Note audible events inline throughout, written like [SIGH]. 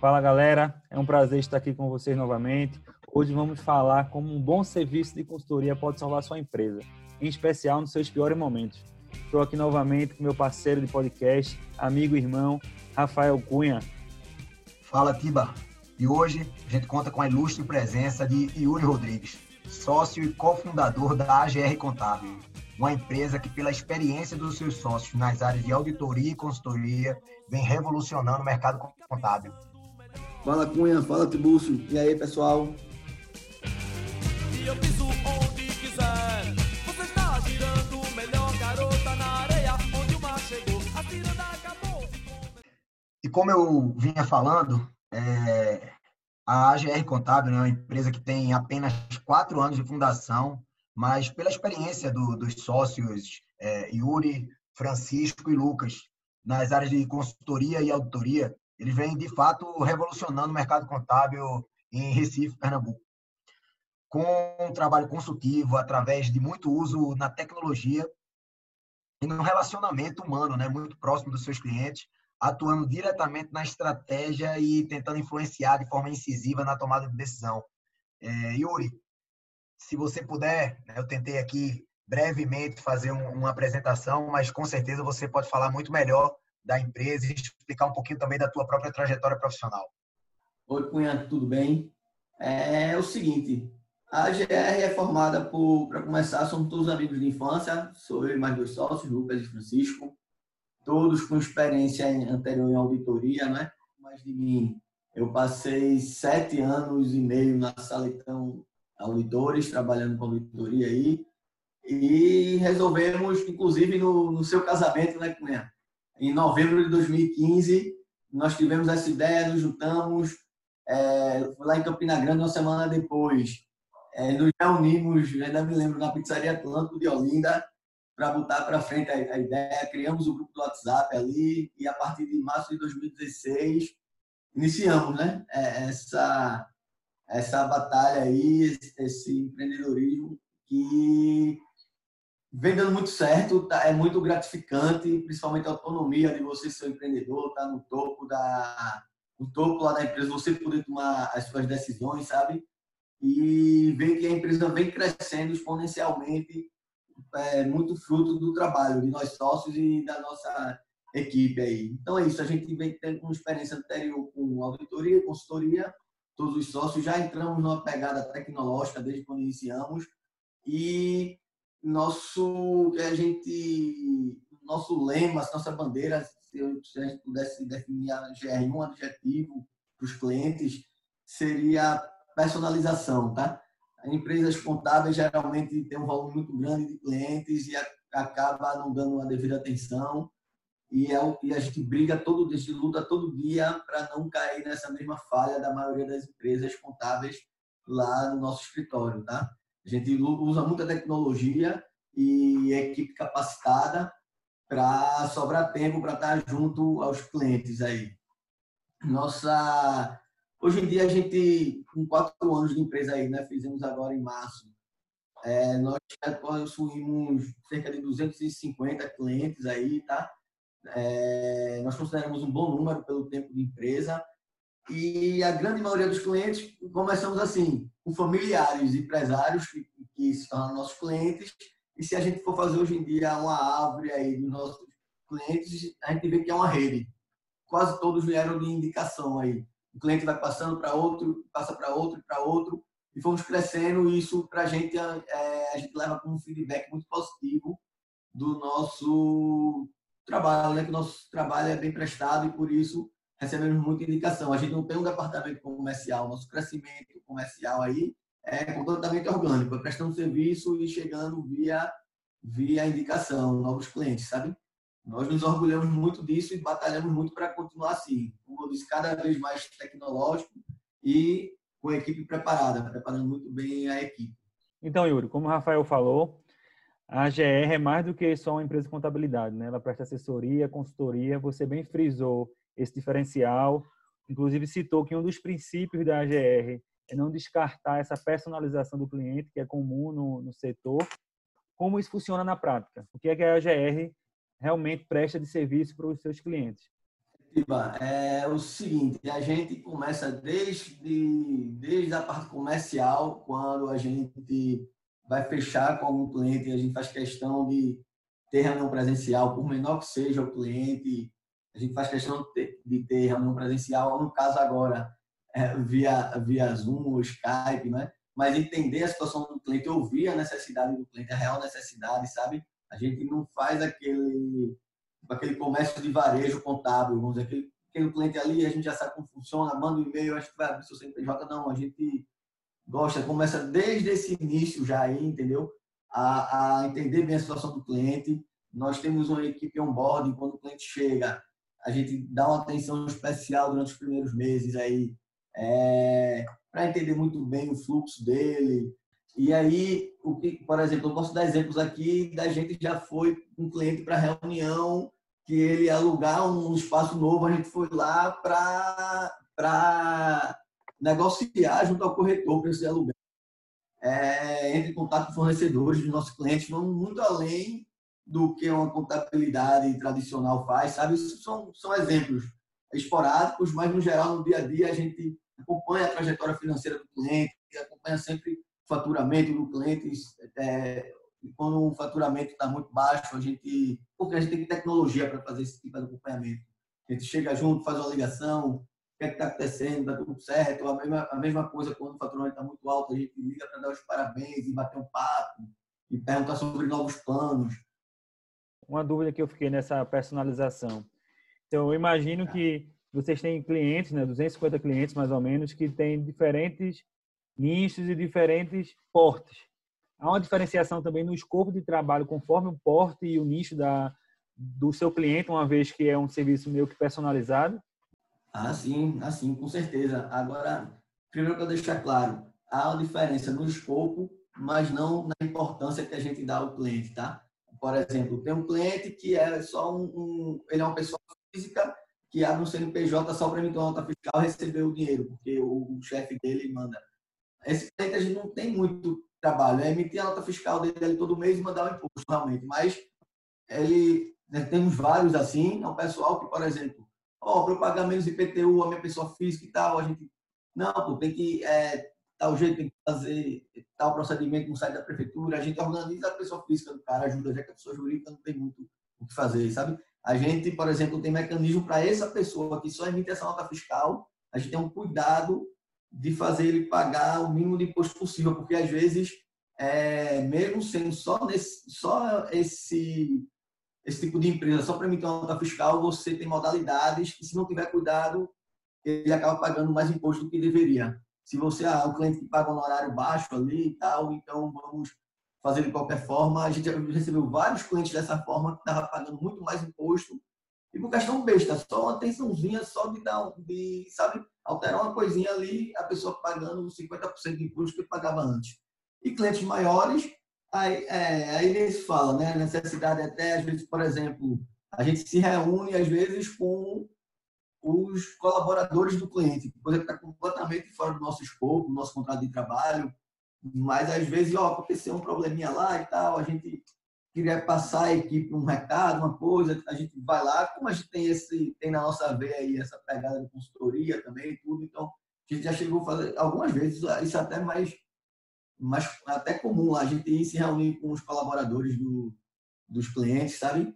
Fala galera, é um prazer estar aqui com vocês novamente. Hoje vamos falar como um bom serviço de consultoria pode salvar sua empresa, em especial nos seus piores momentos. Estou aqui novamente com meu parceiro de podcast, amigo e irmão, Rafael Cunha. Fala Tiba, e hoje a gente conta com a ilustre presença de Yuri Rodrigues, sócio e cofundador da AGR Contábil, uma empresa que, pela experiência dos seus sócios nas áreas de auditoria e consultoria, vem revolucionando o mercado contábil. Fala Cunha, fala Tibúcio. E aí, pessoal? E eu piso onde quiser. Você está girando melhor garota na areia onde o mar chegou. A acabou. E como eu vinha falando, é, a AGR Contábil é uma empresa que tem apenas quatro anos de fundação, mas pela experiência do, dos sócios é, Yuri, Francisco e Lucas nas áreas de consultoria e auditoria, ele vem, de fato, revolucionando o mercado contábil em Recife, Pernambuco. Com um trabalho consultivo, através de muito uso na tecnologia e no relacionamento humano, né, muito próximo dos seus clientes, atuando diretamente na estratégia e tentando influenciar de forma incisiva na tomada de decisão. É, Yuri, se você puder, né, eu tentei aqui brevemente fazer um, uma apresentação, mas com certeza você pode falar muito melhor da empresa e explicar um pouquinho também da tua própria trajetória profissional. Oi, Cunha, tudo bem? É, o seguinte, a GR é formada por, para começar, somos todos amigos de infância, sou eu e mais dois sócios, Lucas e Francisco, todos com experiência anterior em auditoria, né? Mas de mim, eu passei sete anos e meio na Salitão Auditores, trabalhando com auditoria aí, e resolvemos, inclusive no, no seu casamento, né, Cunha? Em novembro de 2015, nós tivemos essa ideia, nos juntamos é, lá em Campina Grande, uma semana depois. É, nos reunimos, ainda me lembro, na Pizzaria Atlântico de Olinda, para botar para frente a, a, ideia. Criamos o grupo do WhatsApp ali e a partir de março de 2016 iniciamos né, é, essa, essa batalha aí, esse, esse empreendedorismo que vem dando muito certo, tá, é muito gratificante, principalmente a autonomia de você ser um empreendedor, estar tá no topo da no topo lá da empresa, você poder tomar as suas decisões, sabe? E ver que a empresa vem crescendo exponencialmente, é muito fruto do trabalho de nós sócios e da nossa equipe aí. Então é isso, a gente vem tendo uma experiência anterior com auditoria consultoria, todos os sócios já entramos numa pegada tecnológica desde quando iniciamos e nosso que a gente nosso lema, nossa bandeira, se, eu, a gente pudesse definir a GR um adjetivo para os clientes, seria personalização, tá? Empresas contábeis geralmente têm um volume muito grande de clientes e acaba não dando uma devida atenção e, é, a gente briga todo a gente luta todo dia para não cair nessa mesma falha da maioria das empresas contábeis lá no nosso escritório, tá? A gente usa muita tecnologia e equipe capacitada para sobrar tempo para estar junto aos clientes aí. Nossa, hoje em dia a gente com quatro anos de empresa aí, né? Fizemos agora em março. É, nós possuímos cerca de 250 clientes aí, tá? É, nós consideramos um bom número pelo tempo de empresa e a grande maioria dos clientes começamos assim, com familiares, empresários que, que se tornam nossos clientes. E se a gente for fazer hoje em dia uma árvore aí dos nossos clientes, a gente vê que é uma rede. Quase todos vieram de indicação aí. O cliente vai passando para outro, passa para outro, para outro, e fomos crescendo. E isso para a gente é, a gente leva como um feedback muito positivo do nosso trabalho, né? Que o nosso trabalho é bem prestado e por isso recebemos muita indicação. A gente não tem um departamento comercial, nosso crescimento comercial aí é completamente orgânico, é prestando serviço e chegando via, via indicação, novos clientes, sabe? Nós nos orgulhamos muito disso e batalhamos muito para continuar assim, como eu disse, cada vez mais tecnológico e com a equipe preparada, preparando muito bem a equipe. Então, Yuri, como o Rafael falou, a GR é mais do que só uma empresa de contabilidade, né? Ela presta assessoria, consultoria, você bem frisou esse diferencial. Inclusive citou que um dos princípios da AGR é não descartar essa personalização do cliente, que é comum no, no setor. Como isso funciona na prática? O que é que a AGR realmente presta de serviço para os seus clientes? É o seguinte, a gente começa desde, desde a parte comercial, quando a gente vai fechar com algum cliente, a gente faz questão de ter reunião presencial, por menor que seja o cliente, a gente faz questão de ter, reunião presencial, no caso agora, [LAUGHS] é, via, via Zoom Skype, né? mas entender a situação do cliente, ouvir a necessidade do cliente, a real necessidade, sabe? A gente não faz aquele aquele comércio de varejo contábil, vamos dizer, aquele, aquele cliente ali, a gente já sabe como funciona, manda um e-mail, a gente vai abrir seu CNPJ, não, a gente gosta, começa desde esse início já aí, entendeu? A, a entender bem a situação do cliente. Nós temos uma equipe on-board, quando o cliente chega, a gente dá uma atenção especial durante os primeiros meses aí, é, para entender muito bem o fluxo dele, e aí, o que, por exemplo, eu posso dar exemplos aqui da gente já foi um cliente para reunião que ele ia alugar um espaço novo, a gente foi lá para negociar junto ao corretor para esse aluguel. É, entre em contato com fornecedores dos nossos clientes, vamos muito além do que uma contabilidade tradicional faz, sabe? São, são exemplos esporádicos, mas no geral, no dia a dia, a gente acompanha a trajetória financeira do cliente, acompanha sempre faturamento do cliente, é, quando o faturamento está muito baixo, a gente, porque a gente tem tecnologia para fazer esse tipo de acompanhamento. A gente chega junto, faz uma ligação, o que é está acontecendo, está tudo certo. A mesma, a mesma coisa quando o faturamento está muito alto, a gente liga para dar os parabéns e bater um papo e perguntar sobre novos planos. Uma dúvida que eu fiquei nessa personalização. Então, eu imagino que vocês têm clientes, né, 250 clientes mais ou menos, que têm diferentes nichos e diferentes portes. Há uma diferenciação também no escopo de trabalho conforme o porte e o nicho da, do seu cliente, uma vez que é um serviço meio que personalizado? Ah, sim, assim, com certeza. Agora, primeiro que eu deixar claro, há uma diferença no escopo, mas não na importância que a gente dá ao cliente, tá? Por exemplo, tem um cliente que é só um, um ele é uma pessoa física que abre um CNPJ só para emitir uma nota fiscal e receber o dinheiro, porque o, o chefe dele manda. Esse cliente a gente não tem muito trabalho, é emitir a nota fiscal dele todo mês e mandar o imposto realmente, mas ele, né, temos vários assim, é um pessoal que, por exemplo, ó, oh, para eu pagar menos IPTU, a minha pessoa física e tal, a gente, não, pô, tem que, é, tal jeito, tem que fazer tal procedimento no site da prefeitura, a gente organiza a pessoa física do cara, ajuda, já que a pessoa jurídica não tem muito o que fazer, sabe? A gente, por exemplo, tem mecanismo para essa pessoa que só emite essa nota fiscal, a gente tem um cuidado de fazer ele pagar o mínimo de imposto possível, porque às vezes, é, mesmo sendo só, nesse, só esse, esse tipo de empresa, só para emitir uma nota fiscal, você tem modalidades que, se não tiver cuidado, ele acaba pagando mais imposto do que deveria. Se você é ah, um cliente que paga um horário baixo ali e tal, então vamos fazer de qualquer forma. A gente recebeu vários clientes dessa forma que estavam pagando muito mais imposto e por questão besta, só uma atençãozinha, só de dar, de, sabe, alterar uma coisinha ali, a pessoa pagando 50% de imposto que pagava antes. E clientes maiores, aí, é, aí eles falam, né, necessidade até, às vezes, por exemplo, a gente se reúne, às vezes, com os colaboradores do cliente, coisa que está completamente fora do nosso escopo, do nosso contrato de trabalho, mas às vezes, ó, aconteceu um probleminha lá e tal, a gente queria passar a equipe um recado, uma coisa, a gente vai lá, como a gente tem esse tem na nossa veia aí essa pegada de consultoria também tudo, então a gente já chegou a fazer algumas vezes isso é até mais mais até comum lá, a gente ir se reunir com os colaboradores do, dos clientes, sabe?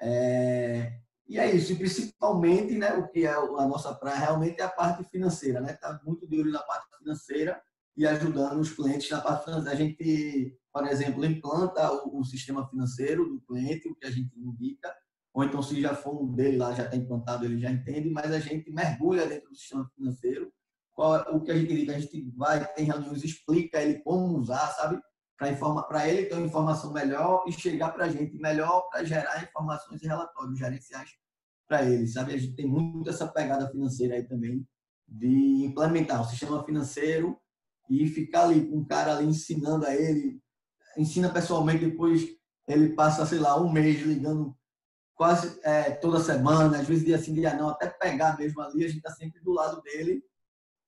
É, e é isso, e principalmente, né, o que é a nossa praia realmente é a parte financeira, né? Tá muito de olho na parte financeira e ajudando os clientes na parte financeira. A gente por exemplo, implanta o, o, sistema financeiro do cliente, o que a gente indica, ou então se já for um dele lá, já está implantado, ele já entende, mas a gente mergulha dentro do sistema financeiro, qual, é o que a gente indica, a gente vai, tem reuniões, explica ele como usar, sabe? Para ele ter uma informação melhor e chegar para a gente melhor para gerar informações e relatórios gerenciais para ele, sabe? A gente tem muito essa pegada financeira aí também de implementar o sistema financeiro e ficar ali com um cara ali ensinando a ele ensina pessoalmente, depois ele passa, sei lá, um mês ligando quase é, toda semana, às vezes dia sim, dia não, até pegar mesmo ali, a gente está sempre do lado dele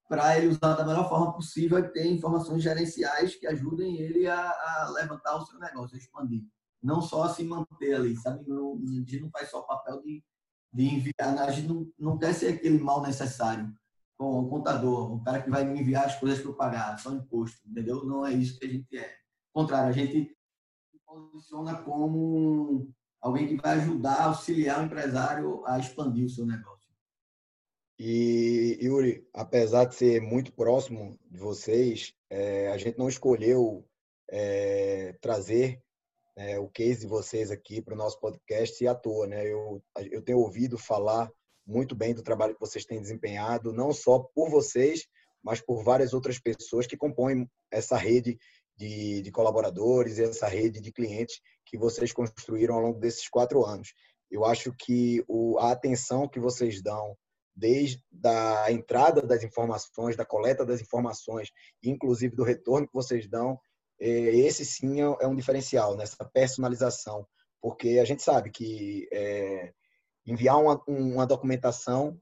para ele usar da melhor forma possível e ter informações gerenciais que ajudem ele a, a, levantar o seu negócio, a expandir. Não só a se manter ali, sabe? A gente não faz só o papel de de enviar. A gente não, não quer ser aquele mal necessário com o contador, o cara que vai me enviar as coisas para eu pagar, só imposto, entendeu? Não é isso que a gente é. Ao contrário, a gente se posiciona como alguém que vai ajudar, auxiliar o empresário a expandir o seu negócio. E, Yuri, apesar de ser muito próximo de vocês, é, a gente não escolheu é, trazer é, o case de vocês aqui para o nosso podcast à toa, né? Eu, eu tenho ouvido falar muito bem do trabalho que vocês têm desempenhado, não só por vocês, mas por várias outras pessoas que compõem essa rede de, de colaboradores, essa rede de clientes que vocês construíram ao longo desses quatro anos. Eu acho que o, a atenção que vocês dão desde a entrada das informações, da coleta das informações, inclusive do retorno que vocês dão, é, esse sim é, é um diferencial nessa personalização, porque a gente sabe que é, enviar uma, uma documentação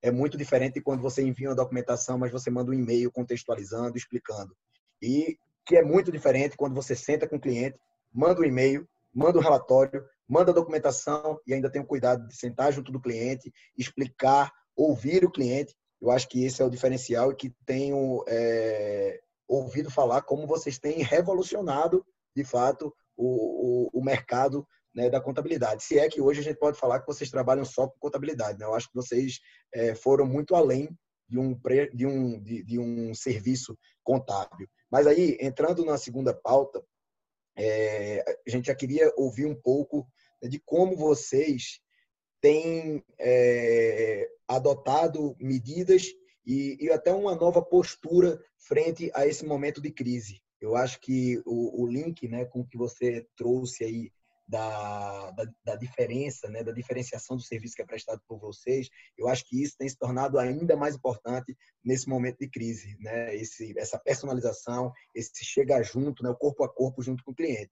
é muito diferente de quando você envia uma documentação, mas você manda um e-mail contextualizando, explicando. E que é muito diferente quando você senta com o cliente, manda um e-mail, manda um relatório, manda a documentação e ainda tem o cuidado de sentar junto do cliente, explicar, ouvir o cliente. Eu acho que esse é o diferencial e que tenho é, ouvido falar como vocês têm revolucionado, de fato, o, o, o mercado né, da contabilidade. Se é que hoje a gente pode falar que vocês trabalham só com contabilidade. Né? Eu acho que vocês é, foram muito além de um, de, um, de, de um serviço contábil. Mas aí, entrando na segunda pauta, é, a gente já queria ouvir um pouco de como vocês têm é, adotado medidas e, e, até uma nova postura frente a esse momento de crise. Eu acho que o, o link né, com que você trouxe aí da, da, da, diferença, né, da diferenciação do serviço que é prestado por vocês, eu acho que isso tem se tornado ainda mais importante nesse momento de crise, né? Esse, essa personalização, esse chegar junto, né, o corpo a corpo junto com o cliente.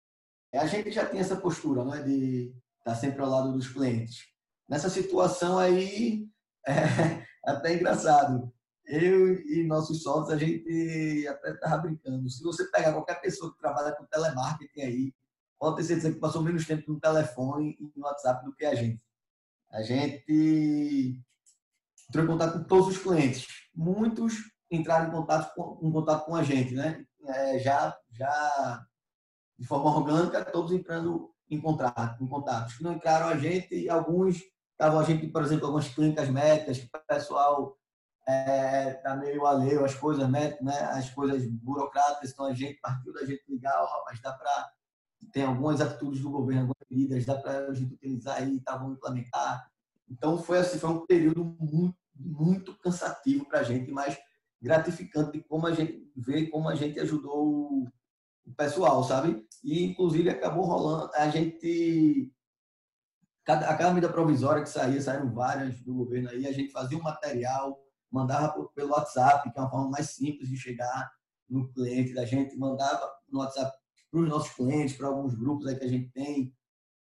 É, a gente já tem essa postura, não é, de estar sempre ao lado dos clientes. Nessa situação aí, [LAUGHS] é até engraçado. Eu e nossos sócios, a gente até estava brincando. Se você pegar qualquer pessoa que trabalha com telemarketing aí, pode ter certeza que passou menos tempo no telefone e no WhatsApp do que a gente. A gente entrou em contato com todos os clientes. Muitos entraram em contato com, em contato com a gente, né? É, já, já de forma orgânica, todos entrando em contato, em contato. Os que não entraram a gente, alguns estavam a gente, por exemplo, algumas clínicas médicas, que o pessoal é, tá meio alheio às coisas né? As coisas burocráticas, então a gente partiu da gente ligar, ó, mas dá para tem algumas atitudes do governo, algumas medidas, dá para a gente utilizar aí, tá, vamos implementar. Então, foi assim, foi um período muito, muito cansativo para a gente, mas gratificante como a gente vê como a gente ajudou o pessoal, sabe? E, inclusive, acabou rolando, a gente, cada, cada medida provisória que saía, saíram várias do governo aí, a gente fazia um material, mandava pelo WhatsApp, que é uma forma mais simples de chegar no cliente da gente, mandava no WhatsApp para os nossos clientes, para alguns grupos aí que a gente tem.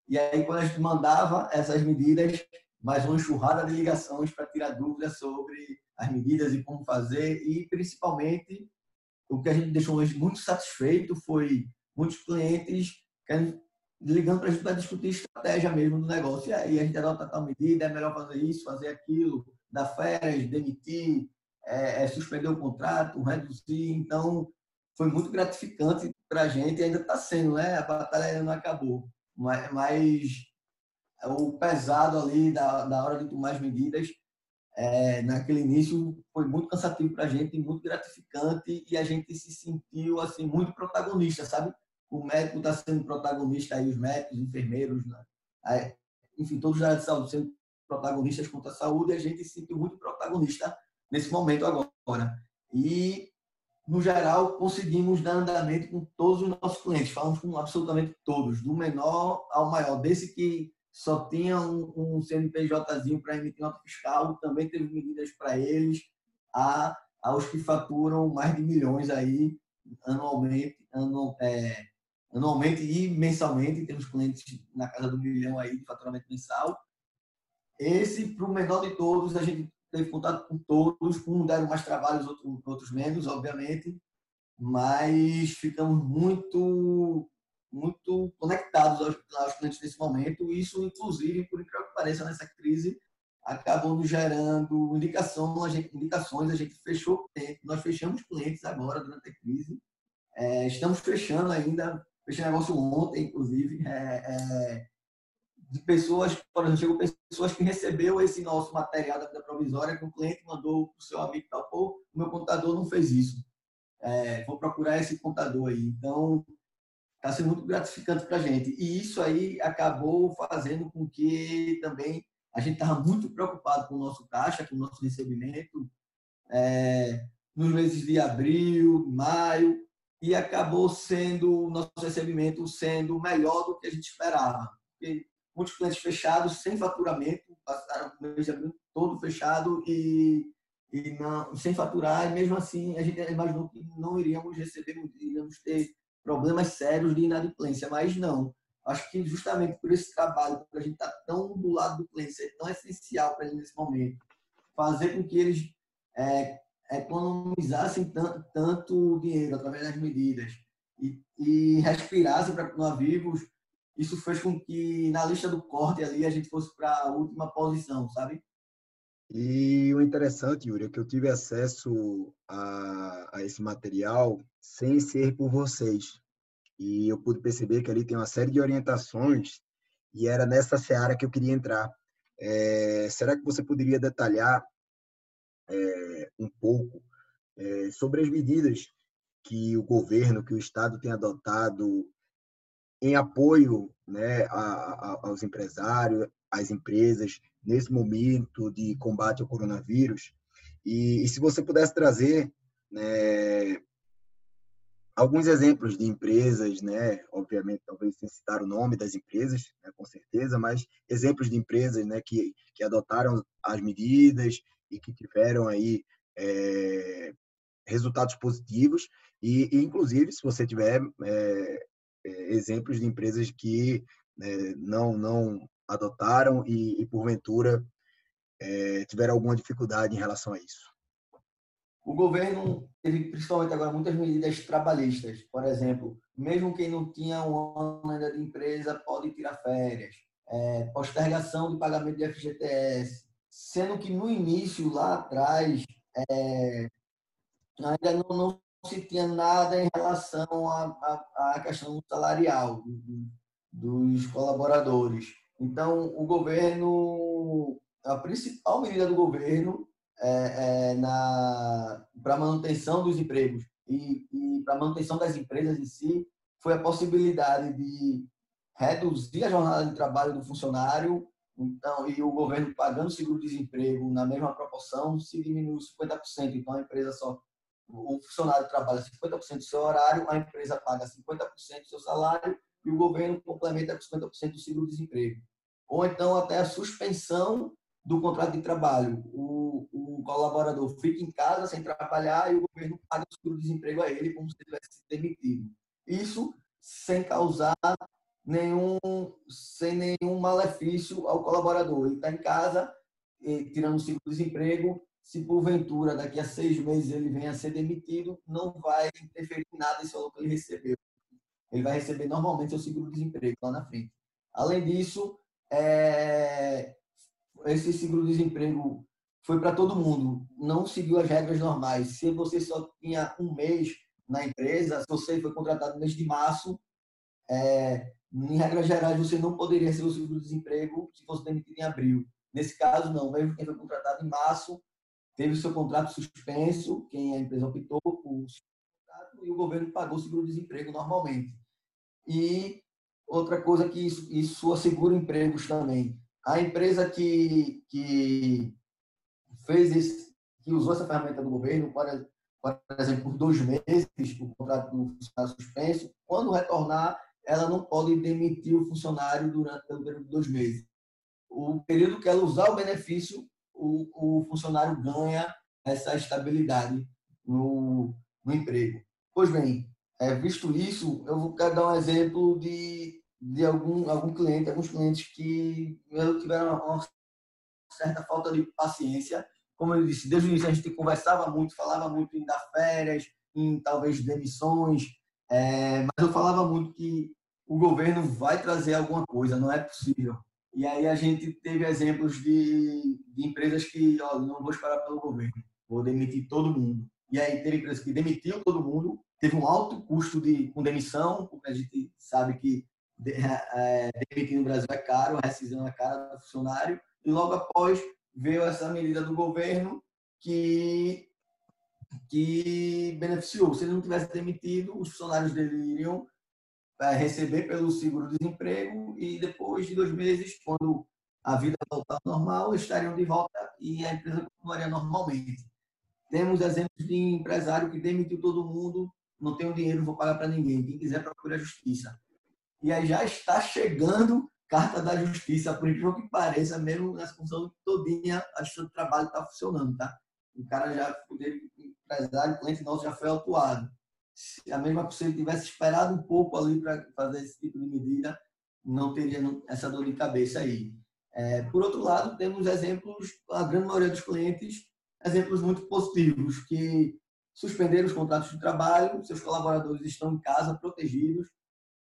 E aí, quando a gente mandava essas medidas, mais uma enxurrada de ligações para tirar dúvidas sobre as medidas e como fazer. E, principalmente, o que a gente deixou hoje muito satisfeito foi muitos clientes ligando para a gente para discutir estratégia mesmo do negócio. E aí, a gente adota tal medida, é melhor fazer isso, fazer aquilo, dar férias, demitir, é, é, suspender o contrato, reduzir. Então, foi muito gratificante para a gente, ainda está sendo, né? A batalha ainda não acabou. Mas, mas o pesado ali da, da hora de tomar as medidas, é, naquele início, foi muito cansativo para a gente, muito gratificante e a gente se sentiu assim muito protagonista, sabe? O médico está sendo protagonista aí, os médicos, os enfermeiros, né? enfim, todos da área de saúde sendo protagonistas contra a saúde, e a gente se sentiu muito protagonista nesse momento agora. E no geral, conseguimos dar andamento com todos os nossos clientes. Falamos com absolutamente todos, do menor ao maior. Desse que só tinha um, um CNPJzinho para emitir nota fiscal, também teve medidas para eles, a, aos que faturam mais de milhões aí anualmente, anu, é, anualmente e mensalmente. Temos clientes na casa do milhão aí de faturamento mensal. Esse, para o menor de todos, a gente teve contato com todos, um deram mais trabalhos, outros, outros menos, obviamente, mas ficamos muito muito conectados aos, aos clientes nesse momento. Isso, inclusive, por incrível que pareça, nessa crise, acabou nos gerando indicação, a gente, indicações. A gente fechou, nós fechamos clientes agora durante a crise. É, estamos fechando ainda, fechei negócio ontem, inclusive, é, é, de pessoas, por exemplo, chegou pessoas que recebeu esse nosso material da provisória que o cliente mandou para o seu amigo tal, pô, o meu contador não fez isso. É, vou procurar esse contador aí. Então, está sendo muito gratificante para a gente. E isso aí acabou fazendo com que também a gente estava muito preocupado com o nosso caixa, com o nosso recebimento, é, nos meses de abril, maio, e acabou sendo o nosso recebimento sendo melhor do que a gente esperava. Porque muitos clientes fechados, sem faturamento, passaram o mês de abril todo fechado e, e não, sem faturar, e mesmo assim a gente imaginou que não iríamos receber, iríamos ter problemas sérios de inadimplência, mas não. Acho que justamente por esse trabalho, por a gente estar tá tão do lado do cliente, ser tão essencial para ele nesse momento, fazer com que eles é, economizassem tanto, tanto dinheiro através das medidas e, e respirassem para continuar vivos, isso fez com que na lista do corte ali a gente fosse para a última posição, sabe? E o interessante, Yuri, é que eu tive acesso a, a esse material sem ser por vocês. E eu pude perceber que ali tem uma série de orientações e era nessa seara que eu queria entrar. É, será que você poderia detalhar é, um pouco é, sobre as medidas que o governo, que o Estado tem adotado em apoio né, a, a, aos empresários, às empresas, nesse momento de combate ao coronavírus. E, e se você pudesse trazer né, alguns exemplos de empresas, né, obviamente, talvez sem citar o nome das empresas, né, com certeza, mas exemplos de empresas né, que, que adotaram as medidas e que tiveram aí é, resultados positivos e, e, inclusive, se você tiver é, exemplos de empresas que né, não não adotaram e, e porventura é, tiveram alguma dificuldade em relação a isso. O governo teve, principalmente agora, muitas medidas trabalhistas. Por exemplo, mesmo quem não tinha um ano ainda de empresa pode tirar férias. É, postergação de pagamento de FGTS. Sendo que no início, lá atrás, é, ainda não, não se tinha nada em relação à, questão salarial dos colaboradores. Então, o governo, a principal medida do governo é, é para a manutenção dos empregos e, e para manutenção das empresas em si foi a possibilidade de reduzir a jornada de trabalho do funcionário então, e o governo pagando seguro-desemprego na mesma proporção, se diminuiu 50%. Então, a empresa só o funcionário trabalha 50% do seu horário, a empresa paga 50% do seu salário e o governo complementa com 50% do seguro-desemprego. Ou então até a suspensão do contrato de trabalho. O, o colaborador fica em casa sem trabalhar e o governo paga o seguro-desemprego a ele como se ele tivesse demitido. Isso sem causar nenhum, sem nenhum malefício ao colaborador. Ele está em casa, tirando o seguro-desemprego, se porventura daqui a seis meses ele venha a ser demitido, não vai interferir em nada esse valor que ele recebeu. Ele vai receber normalmente seu seguro-desemprego lá na frente. Além disso, é... esse seguro-desemprego foi para todo mundo, não seguiu as regras normais. Se você só tinha um mês na empresa, se você foi contratado no mês de março, é... em regras gerais, você não poderia ser o seguro-desemprego se fosse demitido em abril. Nesse caso, não. Mesmo quem foi contratado em março, teve seu contrato suspenso, quem a empresa optou por contrato, e o governo pagou o seguro-desemprego normalmente. E outra coisa que isso, isso assegura empregos também. A empresa que, que fez esse, que usou essa ferramenta do governo, por, por exemplo, por dois meses, o contrato do funcionário suspenso, quando retornar, ela não pode demitir o funcionário durante pelo período de dois meses. O período que ela usar o benefício, o, o funcionário ganha essa estabilidade no, no emprego. Pois bem, é, visto isso, eu vou dar um exemplo de, de algum, algum cliente, alguns clientes que tiveram uma certa falta de paciência. Como eu disse, desde o início a gente conversava muito, falava muito em dar férias, em talvez demissões, é, mas eu falava muito que o governo vai trazer alguma coisa, não é possível. E aí a gente teve exemplos de, de empresas que, ó, não vou esperar pelo governo, vou demitir todo mundo. E aí teve empresas que demitiu todo mundo, teve um alto custo de, com demissão, porque a gente sabe que de, é, demitir no Brasil é caro, a rescisão é cara do funcionário, e logo após veio essa medida do governo que que beneficiou. Se ele não tivesse demitido, os funcionários dele iriam é, receber pelo seguro-desemprego e depois de dois meses, quando a vida voltar ao normal, estariam de volta e a empresa continuaria normalmente. Temos exemplos de empresário que demitiu todo mundo, não tenho dinheiro, vou pagar para ninguém. Quem quiser procura a justiça. E aí já está chegando carta da justiça, por incrível que pareça, mesmo nessa função todinha, a justiça do trabalho está funcionando, tá? O cara já, o empresário, cliente nosso já foi autuado. Se a mesma pessoa tivesse esperado um pouco ali para fazer esse tipo de medida, não teria essa dor de cabeça aí. É, por outro lado, temos exemplos, a grande maioria dos clientes, exemplos muito positivos, que suspenderam os contratos de trabalho, seus colaboradores estão em casa, protegidos,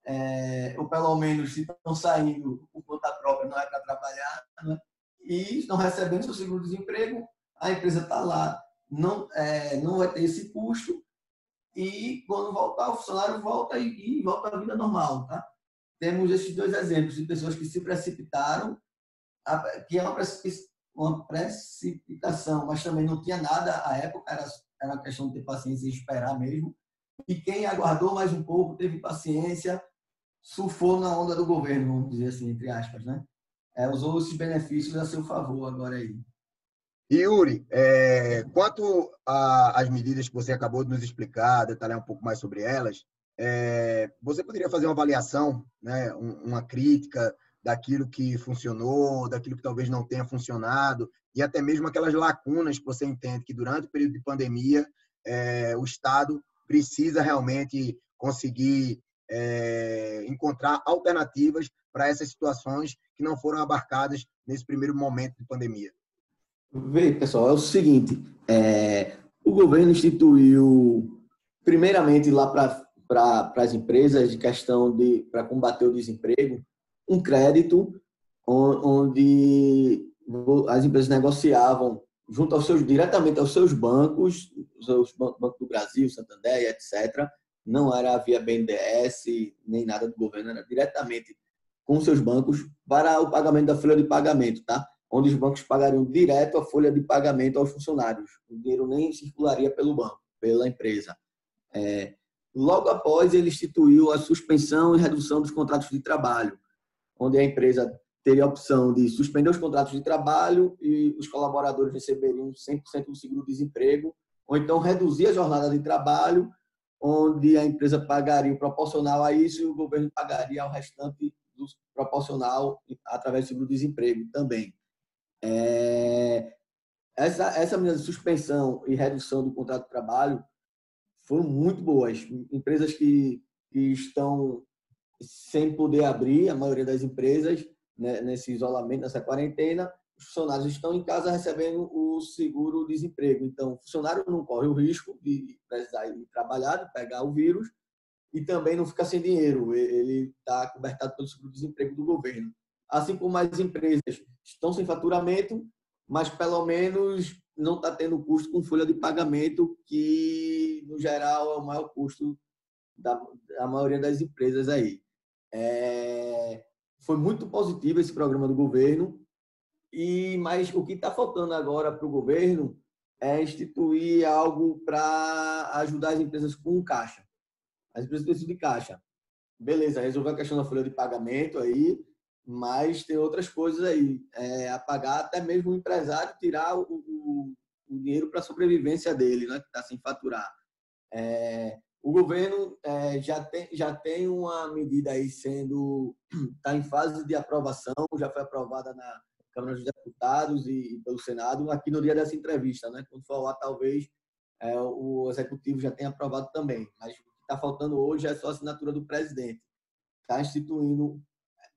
é, ou pelo menos se estão saindo por conta própria, não é para trabalhar, né? e estão recebendo seu seguro-desemprego, a empresa está lá, não, é, não vai ter esse custo, e quando voltar, o funcionário volta e, e volta à vida normal. Tá? Temos esses dois exemplos de pessoas que se precipitaram, que é uma, uma precipitação, mas também não tinha nada à época, era, era uma questão de ter paciência e esperar mesmo. E quem aguardou mais um pouco, teve paciência, surfou na onda do governo, vamos dizer assim, entre aspas, né? É, usou esses benefícios a seu favor agora aí. Yuri, é, quanto às medidas que você acabou de nos explicar, detalhar um pouco mais sobre elas, é, você poderia fazer uma avaliação, né, uma crítica daquilo que funcionou, daquilo que talvez não tenha funcionado, e até mesmo aquelas lacunas que você entende que durante o período de pandemia é, o Estado precisa realmente conseguir é, encontrar alternativas para essas situações que não foram abarcadas nesse primeiro momento de pandemia? Vê, pessoal, é o seguinte: é, o governo instituiu, primeiramente, lá para pra, as empresas, de questão de para combater o desemprego, um crédito onde as empresas negociavam junto aos seus diretamente aos seus bancos, os bancos do Brasil, Santander, etc, não era via BNDES, nem nada do governo, era diretamente com seus bancos para o pagamento da folha de pagamento, tá? Onde os bancos pagariam direto a folha de pagamento aos funcionários. O dinheiro nem circularia pelo banco, pela empresa. É, logo após, ele instituiu a suspensão e redução dos contratos de trabalho, onde a empresa teria a opção de suspender os contratos de trabalho e os colaboradores receberiam 100% do seguro-desemprego, ou então reduzir a jornada de trabalho onde a empresa pagaria o proporcional a isso e o governo pagaria o restante do proporcional através do seguro-desemprego também. É, essa, essa medida de suspensão e redução do contrato de trabalho foram muito boas. Empresas que, que estão sem poder abrir, a maioria das empresas, né, nesse isolamento, nessa quarentena, os funcionários estão em casa recebendo o seguro-desemprego. Então, o funcionário não corre o risco de precisar ir trabalhar, de pegar o vírus, e também não fica sem dinheiro. Ele está cobertado pelo seguro-desemprego do governo. Assim como as empresas estão sem faturamento, mas pelo menos não está tendo custo com folha de pagamento, que, no geral, é o maior custo da, da maioria das empresas aí. É, foi muito positivo esse programa do governo e mas o que está faltando agora para o governo é instituir algo para ajudar as empresas com caixa. As empresas precisam de caixa. Beleza, resolveu a questão da folha de pagamento aí, mas tem outras coisas aí. É, apagar até mesmo o empresário tirar o, o, o dinheiro para a sobrevivência dele, né, que está sem faturar. É, o governo é, já, tem, já tem uma medida aí sendo, está [CLEARS THROAT] em fase de aprovação, já foi aprovada na, Câmara dos Deputados e, pelo Senado, aqui no dia dessa entrevista, né? Quando for lá, talvez é, o Executivo já tenha aprovado também. Mas o que está faltando hoje é só a assinatura do presidente. Está instituindo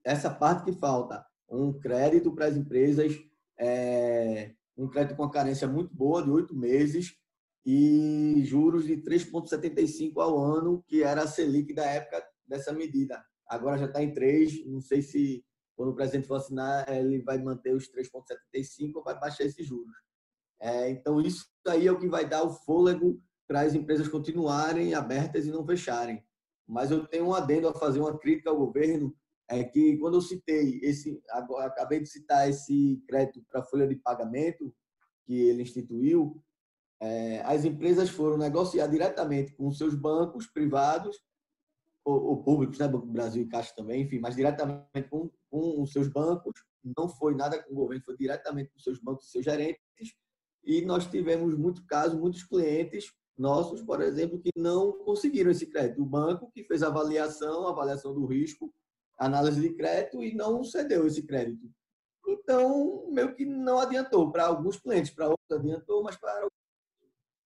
essa parte que falta, um crédito para as empresas, é, um crédito com carência muito boa, de oito meses, e juros de 3,75 ao ano, que era a Selic da época dessa medida. agora já está em 3. Não sei se quando o presidente for assinar, ele vai manter os 3,75 ou vai baixar esses juros. É, então, isso aí é o que vai dar o fôlego para as empresas continuarem abertas e não fecharem. Mas eu tenho um adendo a fazer, uma crítica ao governo, é que quando eu citei esse, acabei de citar esse crédito para folha de pagamento que ele instituiu, é, as empresas foram negociar diretamente com seus bancos privados ou, ou públicos, né, Banco do Brasil e Caixa também, enfim, mas diretamente com, com os seus bancos. Não foi nada com o governo, foi diretamente com seus bancos e seus gerentes. E nós tivemos muitos casos, muitos clientes nossos, por exemplo, que não conseguiram esse crédito. O banco que fez a avaliação, a avaliação do risco, análise de crédito e não cedeu esse crédito. Então, meio que não adiantou. Para alguns clientes, para outros adiantou, mas para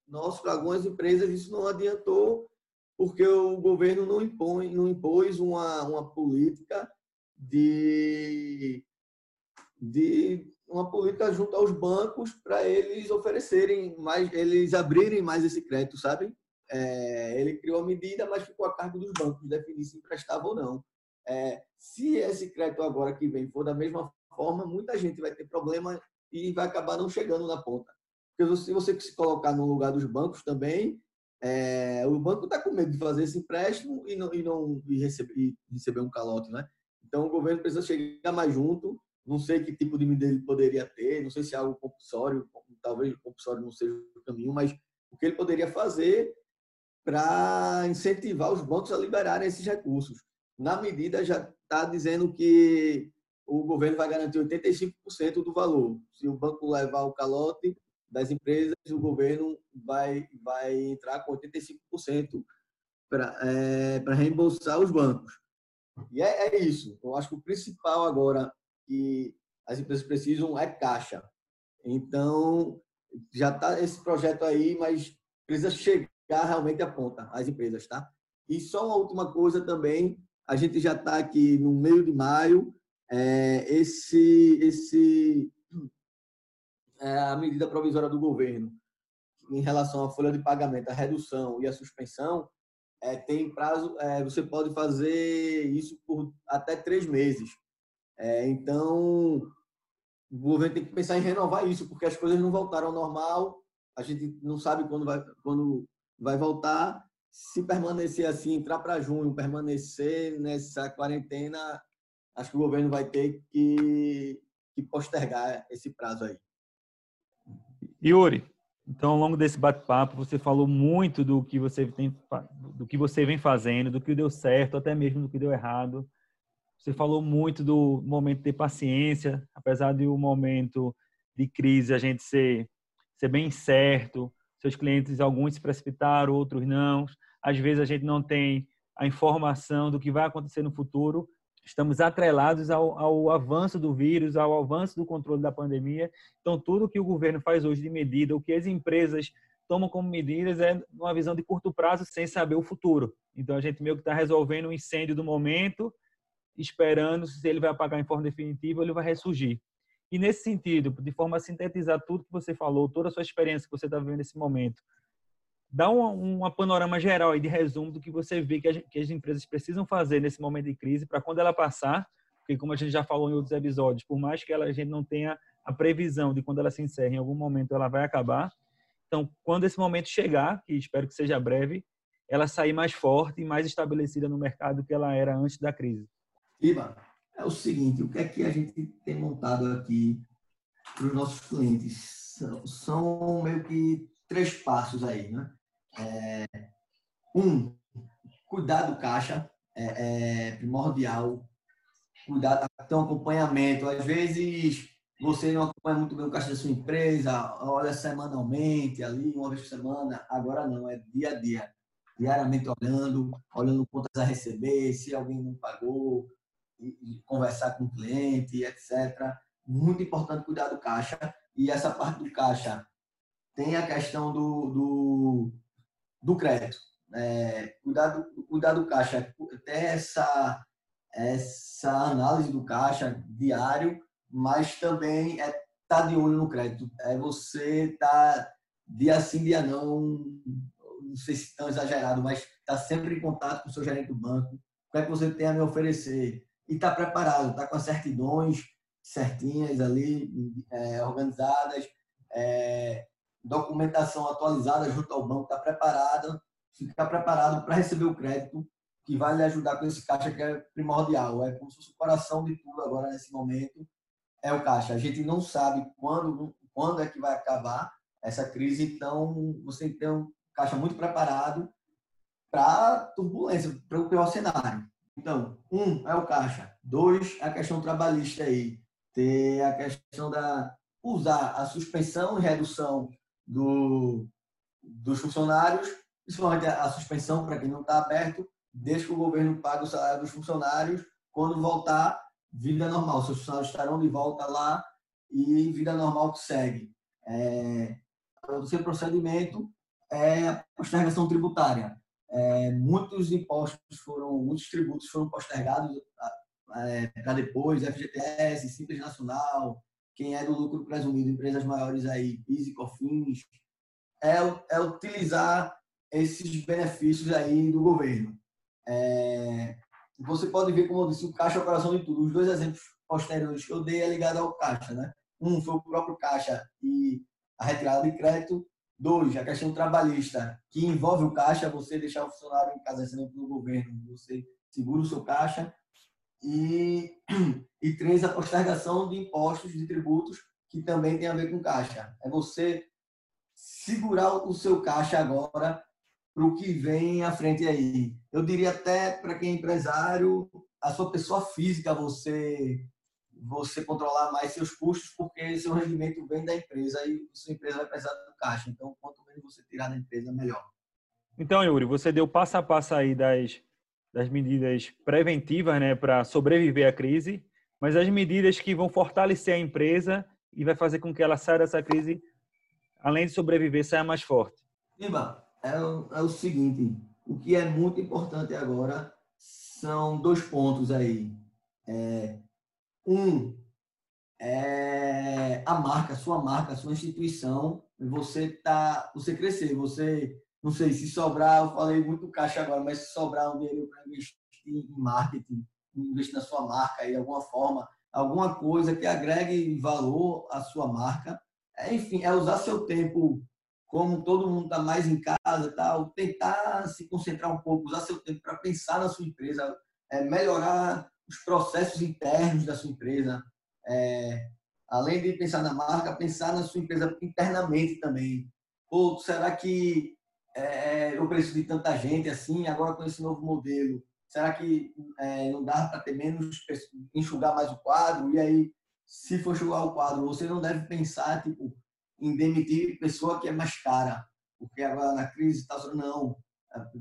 nós, para algumas empresas, isso não adiantou porque o governo não impõe, não impôs uma, uma política de, de uma política junto aos bancos para eles oferecerem mais, eles abrirem mais esse crédito, sabe? É, ele criou a medida, mas ficou a cargo dos bancos definir se emprestava ou não. É, se esse crédito agora que vem for da mesma forma, muita gente vai ter problema e vai acabar não chegando na ponta. Porque se você se colocar no lugar dos bancos também, é, o banco está com medo de fazer esse empréstimo e não, e não e receber, e receber um calote, né? Então o governo precisa chegar mais junto. Não sei que tipo de medida ele poderia ter, não sei se é algo compulsório, talvez compulsório não seja o caminho, mas o que ele poderia fazer para incentivar os bancos a liberarem esses recursos. Na medida já está dizendo que o governo vai garantir 85% do valor. Se o banco levar o calote das empresas, o governo vai, vai entrar com 85% para é, reembolsar os bancos. E é, é, isso. Eu acho que o principal agora que as empresas precisam é caixa. Então, já está esse projeto aí, mas precisa chegar realmente à ponta, as empresas, tá? E só uma última coisa também, a gente já está aqui no meio de maio, é, esse, esse, é, a medida provisória do governo em relação à folha de pagamento, a redução e a suspensão, é, tem prazo, é, você pode fazer isso por até três meses. É, então, o governo tem que pensar em renovar isso, porque as coisas não voltaram ao normal, a gente não sabe quando vai, quando vai voltar. Se permanecer assim, entrar para junho, permanecer nessa quarentena, acho que o governo vai ter que, que postergar esse prazo aí. Yuri, então, ao longo desse bate-papo, você falou muito do que você tem, do que você vem fazendo, do que deu certo, até mesmo do que deu errado. Você falou muito do momento de ter paciência, apesar de o um momento de crise a gente ser, ser bem certo. Seus clientes, alguns se precipitaram, outros não. Às vezes a gente não tem a informação do que vai acontecer no futuro, estamos atrelados ao, ao, avanço do vírus, ao avanço do controle da pandemia. Então, tudo que o governo faz hoje de medida, o que as empresas tomam como medidas é uma visão de curto prazo sem saber o futuro. Então, a gente meio que está resolvendo o incêndio do momento, esperando se ele vai apagar em forma definitiva ou ele vai ressurgir. E nesse sentido, de forma a sintetizar tudo que você falou, toda a sua experiência que você está vivendo nesse momento, dá uma panorama geral aí de resumo do que você vê que, a, que as empresas precisam fazer nesse momento de crise para quando ela passar, porque como a gente já falou em outros episódios, por mais que ela, a gente não tenha a previsão de quando ela se encerre, em algum momento ela vai acabar. Então, quando esse momento chegar, que espero que seja breve, ela sair mais forte e mais estabelecida no mercado do que ela era antes da crise. Ivan, é o seguinte, o que é que a gente tem montado aqui para os nossos clientes? São, são meio que três passos aí, né? É, um, cuidar do caixa é, é primordial. Cuidar, ter um acompanhamento. Às vezes você não acompanha muito bem o caixa da sua empresa, olha semanalmente, ali, uma vez por semana. Agora não, é dia a dia. Diariamente olhando, olhando contas a receber, se alguém não pagou, conversar com o cliente, etc. Muito importante cuidar do caixa. E essa parte do caixa tem a questão do, do do crédito. É, cuidar, do, cuidar do caixa, ter essa, essa análise do caixa diário, mas também é tá de olho no crédito. É você tá dia sim, dia não, não sei se tão exagerado, mas tá sempre em contato com o seu gerente do banco, que é que você tem a me oferecer? E está preparado, está com as certidões certinhas ali, é, organizadas, é, documentação atualizada junto ao banco, está preparado, ficar preparado para receber o crédito que vai lhe ajudar com esse caixa que é primordial. É como se fosse o coração de tudo agora nesse momento, é o caixa. A gente não sabe quando, quando é que vai acabar essa crise, então você tem um caixa muito preparado para turbulência, para o pior cenário. Então, um é o caixa, dois a questão trabalhista aí, ter a questão da usar a suspensão e redução do, dos funcionários, principalmente a, a suspensão para quem não está aberto, desde que o governo pague o salário dos funcionários, quando voltar, vida normal. Seus funcionários estarão de volta lá e vida normal que segue. É, o seu procedimento é a postergação tributária. É, muitos impostos foram, muitos tributos foram postergados é, para depois, FGTS, Simples Nacional, quem é do lucro presumido, empresas maiores aí, PIS e COFINS, é, é utilizar esses benefícios aí do governo. É, você pode ver, como eu disse, o caixa é o coração de tudo. Os dois exemplos posteriores que eu dei é ligado ao caixa, né? Um foi o próprio caixa e a retirada de crédito. Dois, a questão trabalhista, que envolve o caixa, você deixar o funcionário em casa recebendo pelo governo, você segura o seu caixa. E, e três, a postergação de impostos, de tributos, que também tem a ver com caixa. É você segurar o seu caixa agora para o que vem à frente aí. Eu diria até para quem é empresário, a sua pessoa física, você você controlar mais seus custos, porque seu rendimento vem da empresa e sua empresa vai precisar do caixa. Então, quanto menos você tirar da empresa, melhor. Então, Yuri, você deu passo a passo aí das, das medidas preventivas né, para sobreviver à crise, mas as medidas que vão fortalecer a empresa e vai fazer com que ela saia dessa crise, além de sobreviver, saia mais forte. Iba, é o, é o seguinte: o que é muito importante agora são dois pontos aí. É, um é a marca, sua marca, sua instituição, você tá, você crescer, você não sei se sobrar, eu falei muito caixa agora, mas se sobrar um dinheiro para investir em marketing, investir na sua marca de alguma forma, alguma coisa que agregue valor à sua marca, é, enfim, é usar seu tempo como todo mundo está mais em casa, tal, tentar se concentrar um pouco, usar seu tempo para pensar na sua empresa, é, melhorar os processos internos da sua empresa, é, além de pensar na marca, pensar na sua empresa internamente também. Ou será que é, eu preciso de tanta gente assim, agora com esse novo modelo? Será que é, não dá para ter menos, enxugar mais o quadro? E aí, se for enxugar o quadro, você não deve pensar, tipo, em demitir pessoa que é mais cara, porque agora na crise está não.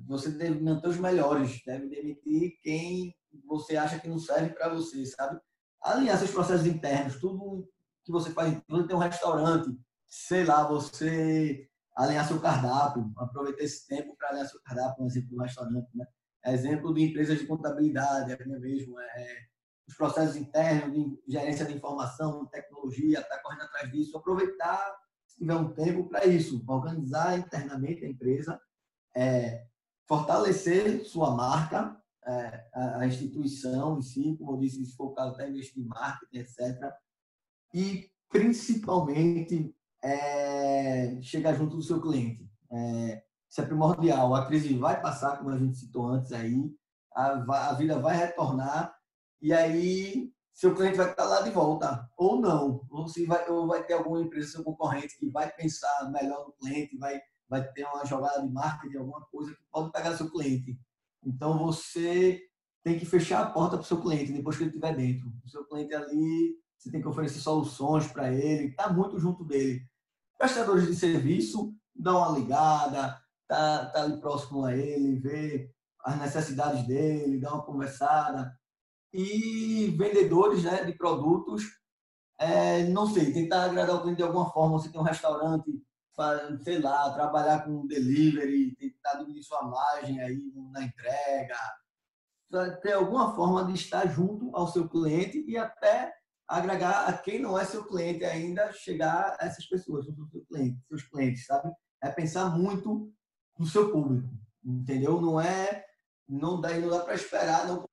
Você deve manter os melhores, deve demitir quem você acha que não serve para você, sabe? Alinhar seus processos internos, tudo que você faz, você tem um restaurante, sei lá, você alinhar seu cardápio, aproveitar esse tempo para alinhar seu cardápio, exemplo do restaurante, né? Exemplo de empresas de contabilidade, é mesmo, é, os processos internos de gerência de informação, tecnologia, estar tá correndo atrás disso, aproveitar se tiver um tempo para isso, organizar internamente a empresa, é, fortalecer sua marca, é, a, instituição em si, como eu disse, se for o caso, até investir em marketing, etc. E, principalmente, é, chegar junto do seu cliente. É, isso é primordial. A crise vai passar, como a gente citou antes aí, a, a vida vai retornar, e aí seu cliente vai estar lá de volta, ou não. Ou, se vai, ou vai ter alguma empresa, seu concorrente, que vai pensar melhor no cliente, vai, vai ter uma jogada de marketing, alguma coisa que pode pegar seu cliente. Então, você tem que fechar a porta para o seu cliente depois que ele estiver dentro. O seu cliente ali, você tem que oferecer soluções para ele, está muito junto dele. Prestadores de serviço, dá uma ligada, tá, tá ali próximo a ele, vê as necessidades dele, dá uma conversada e vendedores né, de produtos, é, não sei, tentar agradar o cliente de alguma forma. Você tem um restaurante, sei lá, trabalhar com delivery, tentar diminuir sua margem aí na entrega, ter alguma forma de estar junto ao seu cliente e até agregar a quem não é seu cliente ainda, chegar a essas pessoas, seu cliente, seus clientes, sabe? É pensar muito no seu público, entendeu? Não é não dá, não dá para esperar, não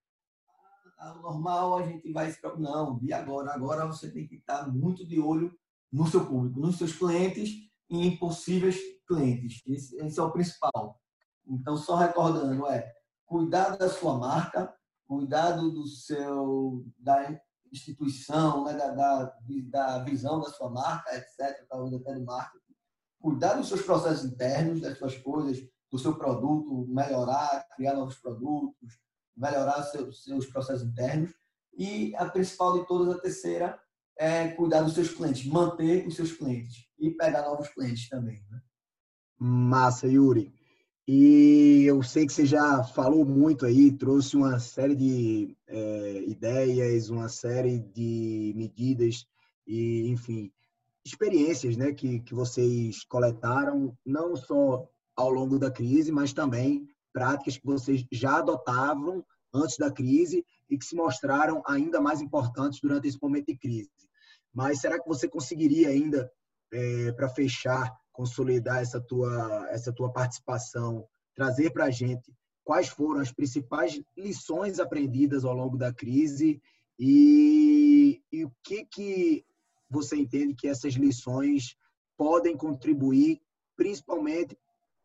tá normal, a gente vai se. Não, e agora? Agora você tem que estar muito de olho no seu público, nos seus clientes em possíveis clientes. Esse, esse é o principal. Então, só recordando, é cuidar da sua marca, cuidado do seu, da instituição, né, da, da, da visão da sua marca, etc., talvez até do marketing, cuidar dos seus processos internos, das suas coisas, do seu produto, melhorar, criar novos produtos, melhorar seus, seus processos internos. E a principal de todas, a terceira, é cuidar dos seus clientes, manter os seus clientes e pegar novos clientes também. Né? Massa, Yuri. E eu sei que você já falou muito aí, trouxe uma série de é, ideias, uma série de medidas e, enfim, experiências né, que, que vocês coletaram, não só ao longo da crise, mas também práticas que vocês já adotavam antes da crise e que se mostraram ainda mais importantes durante esse momento de crise. Mas será que você conseguiria ainda, é, para fechar, consolidar essa tua, essa tua participação, trazer para a gente quais foram as principais lições aprendidas ao longo da crise? E, e o que, que você entende que essas lições podem contribuir, principalmente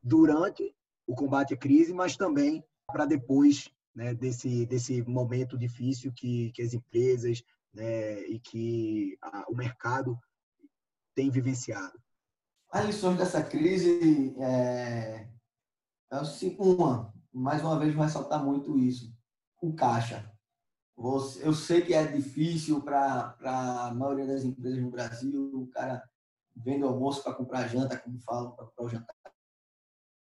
durante o combate à crise, mas também para depois né, desse, desse momento difícil que, que as empresas né, e que a, o mercado tem vivenciado. As lições dessa crise é, é uma, mais uma vez vou ressaltar muito isso, o caixa. Eu sei que é difícil para a maioria das empresas no Brasil, o cara vende almoço para comprar janta, como falam, para comprar o jantar,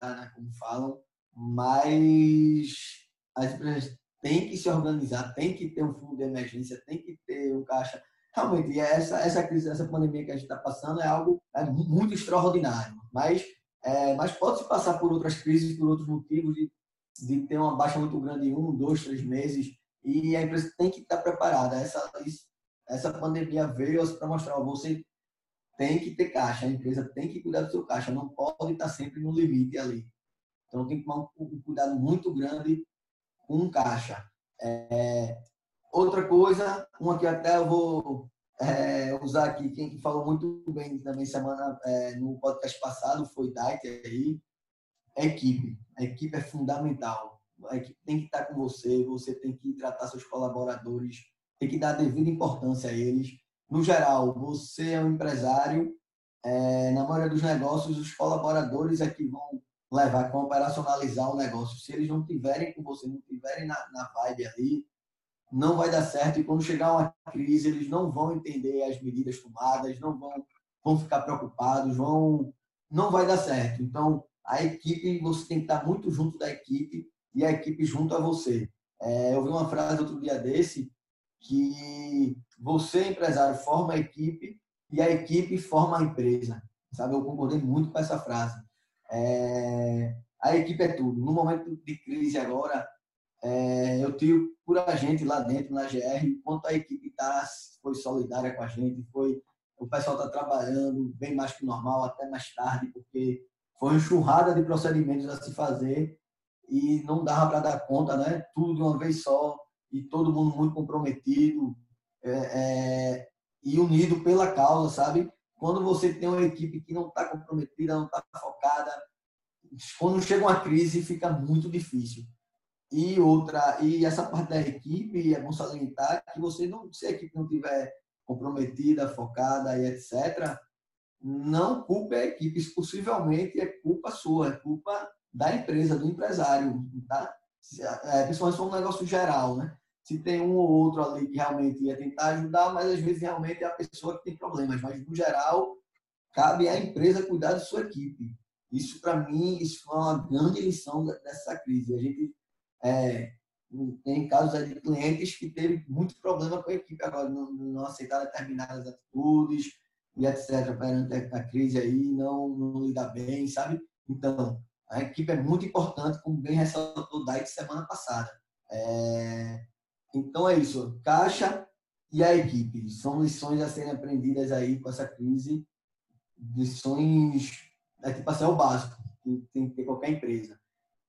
né, como falam, mas as empresas têm que se organizar, tem que ter um fundo de emergência, tem que ter um caixa. Realmente, essa, essa crise, essa pandemia que a gente está passando é algo é muito extraordinário, mas, é, mas pode se passar por outras crises, por outros motivos, de, de ter uma baixa muito grande em um, dois, três meses, e a empresa tem que estar preparada. Essa, essa pandemia veio para mostrar, você tem que ter caixa, a empresa tem que cuidar do seu caixa, não pode estar sempre no limite ali. Então tem que tomar um cuidado muito grande com caixa. É, outra coisa, uma que até eu vou é, usar aqui, quem falou muito bem também semana é, no podcast passado foi Dait aí, a equipe. A equipe é fundamental. A equipe tem que estar com você, você tem que tratar seus colaboradores, tem que dar a devida importância a eles. No geral, você é um empresário, é, na maioria dos negócios, os colaboradores é que vão levar, com operacionalizar o negócio. Se eles não tiverem com você, não tiverem na, na vibe ali, não vai dar certo. E quando chegar uma crise, eles não vão entender as medidas tomadas, não vão, vão ficar preocupados, vão, não vai dar certo. Então, a equipe, você tem que estar muito junto da equipe e a equipe junto a você. É, eu vi uma frase outro dia desse que você, empresário, forma a equipe e a equipe forma a empresa. Sabe? Eu concordei muito com essa frase. É, a equipe é tudo. No momento de crise agora, é, eu tiro por a gente lá dentro, na GR, quanto a equipe tá, foi solidária com a gente, foi o pessoal está trabalhando bem mais que normal, até mais tarde, porque foi uma enxurrada de procedimentos a se fazer e não dava para dar conta, né? Tudo de uma vez só e todo mundo muito comprometido é, é, e unido pela causa, sabe? Quando você tem uma equipe que não está comprometida, não está focada, quando chega uma crise fica muito difícil. E outra, e essa parte da equipe é bom salientar que você não, se a equipe não tiver comprometida, focada e etc, não culpe a equipe, isso possivelmente é culpa sua, é culpa da empresa, do empresário, tá? É, principalmente se for um negócio geral, né? Se tem um ou outro ali que realmente ia tentar ajudar, mas às vezes realmente é a pessoa que tem problemas. Mas, no geral, cabe à empresa cuidar de sua equipe. Isso, para mim, isso foi uma grande lição dessa crise. A gente é, tem casos de clientes que teve muito problema com a equipe agora, não, não aceitar determinadas atitudes e etc. perante a crise aí, não, não lidar bem, sabe? Então, a equipe é muito importante, como bem ressaltou o Dai semana passada. É, então é isso, caixa e a equipe. São lições a serem aprendidas aí com essa crise. Lições, é tipo assim, é o básico que tem que ter qualquer empresa.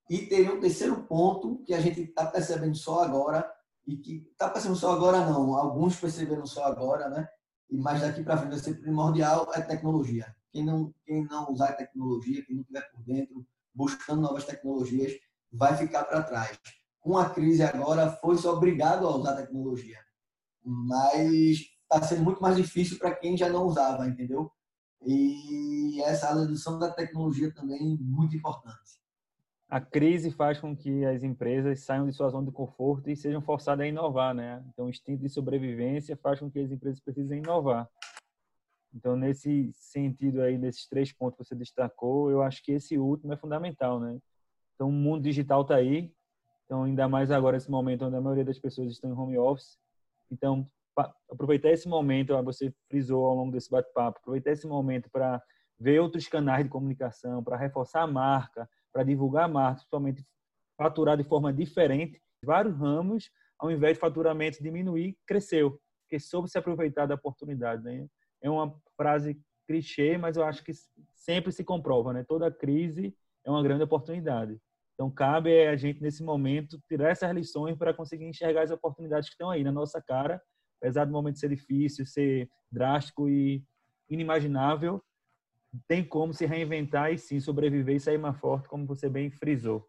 E teve um terceiro ponto que a gente está percebendo só agora, e que está percebendo só agora não, alguns perceberam só agora, né? E mais daqui para frente vai ser primordial é tecnologia. Quem não, quem não usar tecnologia, quem não estiver por dentro, buscando novas tecnologias, vai ficar para trás. Com a crise agora, foi-se obrigado a usar tecnologia. Mas está sendo muito mais difícil para quem já não usava, entendeu? E essa adoção da tecnologia também muito importante. A crise faz com que as empresas saiam de sua zona de conforto e sejam forçadas a inovar, né? Então, o instinto de sobrevivência faz com que as empresas precisem inovar. Então, nesse sentido aí, nesses três pontos que você destacou, eu acho que esse último é fundamental, né? Então, o mundo digital está aí. Então, ainda mais agora, esse momento onde a maioria das pessoas estão em home office. Então, aproveitar esse momento, você frisou ao longo desse bate-papo, aproveitar esse momento para ver outros canais de comunicação, para reforçar a marca, para divulgar a marca, principalmente faturar de forma diferente, vários ramos, ao invés de faturamento diminuir, cresceu, porque soube se aproveitar da oportunidade. Né? É uma frase clichê, mas eu acho que sempre se comprova, né? Toda crise é uma grande oportunidade. Então, cabe a gente, nesse momento, tirar essas lições para conseguir enxergar as oportunidades que estão aí na nossa cara apesar do momento ser difícil, ser drástico e inimaginável, tem como se reinventar e sim sobreviver e sair mais forte, como você bem frisou.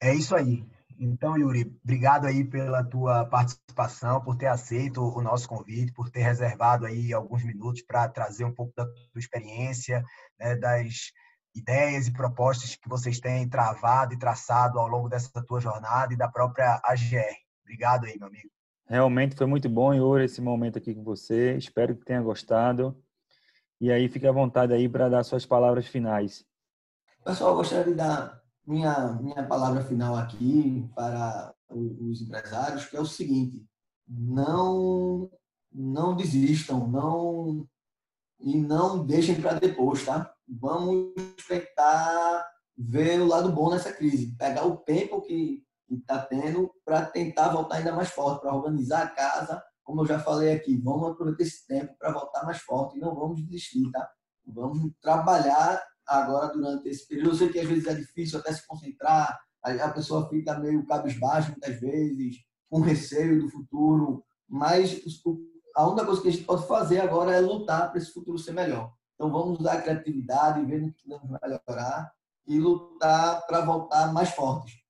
É isso aí. Então, Yuri, obrigado aí pela tua participação, por ter aceito o nosso convite, por ter reservado aí alguns minutos para trazer um pouco da tua experiência, né, das ideias e propostas que vocês têm travado e traçado ao longo dessa tua jornada e da própria AGR. Obrigado aí, meu amigo. Realmente foi muito bom, Yuri, esse momento aqui com você. Espero que tenha gostado. E aí, fique à vontade aí para dar suas palavras finais. Pessoal, gostaria de dar minha, minha palavra final aqui para os empresários, que é o seguinte: não, não desistam, não e não deixem para depois, tá? Vamos tentar ver o lado bom nessa crise, pegar o tempo que está tendo para tentar voltar ainda mais forte, para organizar a casa. Como eu já falei aqui, vamos aproveitar esse tempo para voltar mais forte e não vamos desistir, tá? Vamos trabalhar agora durante esse período. Eu sei que às vezes é difícil até se concentrar, a pessoa fica meio cabisbaixo muitas vezes, com receio do futuro, mas a única coisa que a gente pode fazer agora é lutar para esse futuro ser melhor. Então vamos usar a criatividade, ver no que podemos melhorar e lutar para voltar mais fortes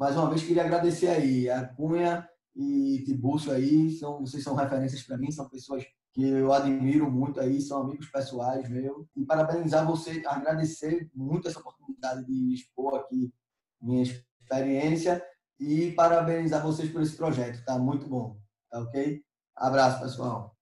mais uma vez, queria agradecer aí a Cunha e Tibúcio aí, são, vocês são referências para mim, são pessoas que eu admiro muito aí, são amigos pessoais meus. E parabenizar você, agradecer muito essa oportunidade de expor aqui minha experiência e parabenizar vocês por esse projeto, tá muito bom, tá ok? Abraço, pessoal.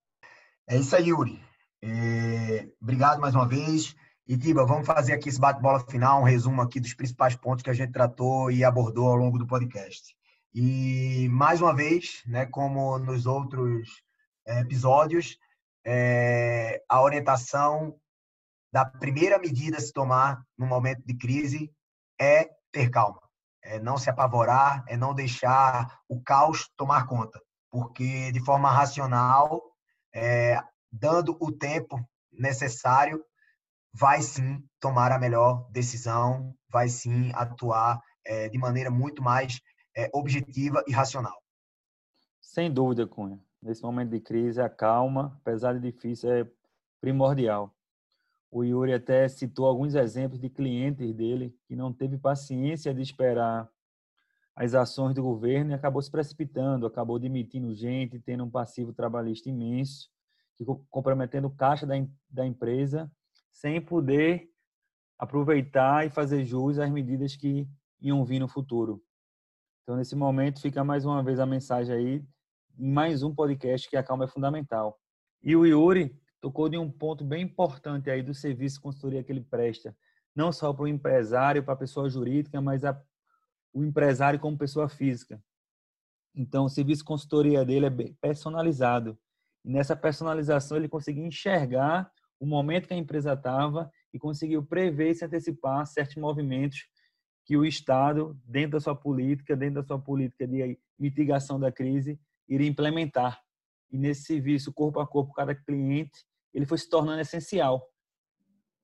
É isso aí, Yuri. É... Obrigado mais uma vez. E, Tiba, vamos fazer aqui esse bate-bola final, um resumo aqui dos principais pontos que a gente tratou e abordou ao longo do podcast. E, mais uma vez, né, como nos outros é, episódios, é, a orientação da primeira medida a se tomar no momento de crise é ter calma, é não se apavorar, é não deixar o caos tomar conta, porque de forma racional, é, dando o tempo necessário, vai sim tomar a melhor decisão, vai sim atuar é, de maneira muito mais é, objetiva e racional. Sem dúvida, Cunha. Nesse momento de crise, a calma, apesar de difícil, é primordial. O Yuri até citou alguns exemplos de clientes dele que não teve paciência de esperar as ações do governo e acabou se precipitando, acabou demitindo gente, tendo um passivo trabalhista imenso, comprometendo o caixa da, da empresa sem poder aproveitar e fazer jus às medidas que iam vir no futuro. Então, nesse momento, fica mais uma vez a mensagem aí, mais um podcast que a calma é fundamental. E o Yuri tocou de um ponto bem importante aí do serviço de consultoria que ele presta, não só para o empresário, para a pessoa jurídica, mas a, o empresário como pessoa física. Então, o serviço de consultoria dele é personalizado. E nessa personalização, ele conseguiu enxergar o momento que a empresa estava e conseguiu prever e se antecipar certos movimentos que o Estado, dentro da sua política, dentro da sua política de mitigação da crise, iria implementar. E nesse serviço, corpo a corpo, cada cliente, ele foi se tornando essencial.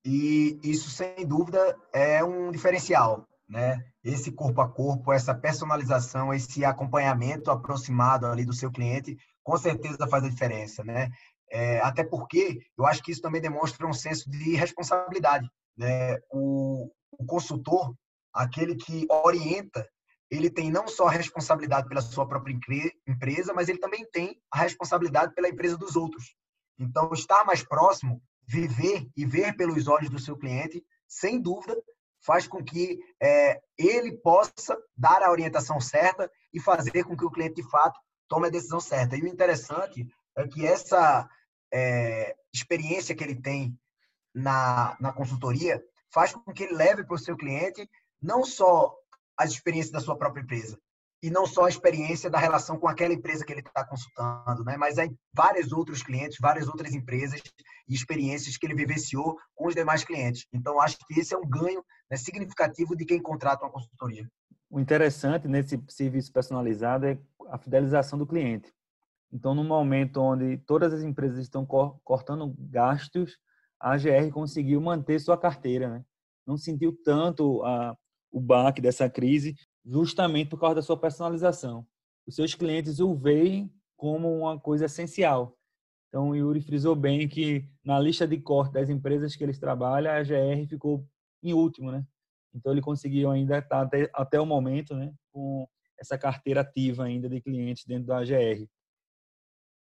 E isso, sem dúvida, é um diferencial. Né? Esse corpo a corpo, essa personalização, esse acompanhamento aproximado ali do seu cliente, com certeza faz a diferença, né? É, até porque eu acho que isso também demonstra um senso de responsabilidade, né? O, o consultor, aquele que orienta, ele tem não só a responsabilidade pela sua própria empresa, mas ele também tem a responsabilidade pela empresa dos outros. Então, estar mais próximo, viver e ver pelos olhos do seu cliente, sem dúvida, faz com que é, ele possa dar a orientação certa e fazer com que o cliente, de fato, tome a decisão certa. E o interessante é que essa é, experiência que ele tem na, na consultoria faz com que ele leve para o seu cliente não só as experiências da sua própria empresa, e não só a experiência da relação com aquela empresa que ele está consultando, né? mas aí vários outros clientes, várias outras empresas e experiências que ele vivenciou com os demais clientes. Então, acho que esse é um ganho né, significativo de quem contrata uma consultoria. O interessante nesse serviço personalizado é a fidelização do cliente. Então, no momento onde todas as empresas estão cortando gastos, a AGR conseguiu manter sua carteira, né? Não sentiu tanto a, o baque dessa crise justamente por causa da sua personalização. Os seus clientes o veem como uma coisa essencial. Então, o Yuri frisou bem que na lista de corte das empresas que eles trabalham, a GR ficou em último, né? Então, ele conseguiu ainda estar até, até o momento, né, com essa carteira ativa ainda de clientes dentro da AGR.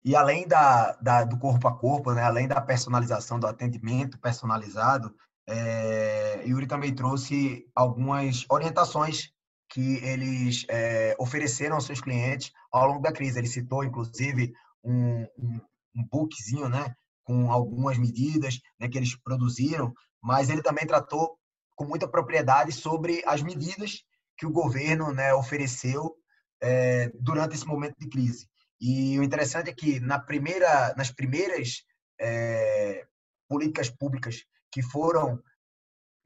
E além da, da, do corpo a corpo, né, além da personalização, do atendimento personalizado, é, Yuri também trouxe algumas orientações que eles é, ofereceram aos seus clientes ao longo da crise. Ele citou, inclusive, um, um, um bookzinho, né, com algumas medidas né, que eles produziram, mas ele também tratou com muita propriedade sobre as medidas que o governo né, ofereceu é, durante esse momento de crise. E o interessante é que na primeira, nas primeiras é, políticas públicas que foram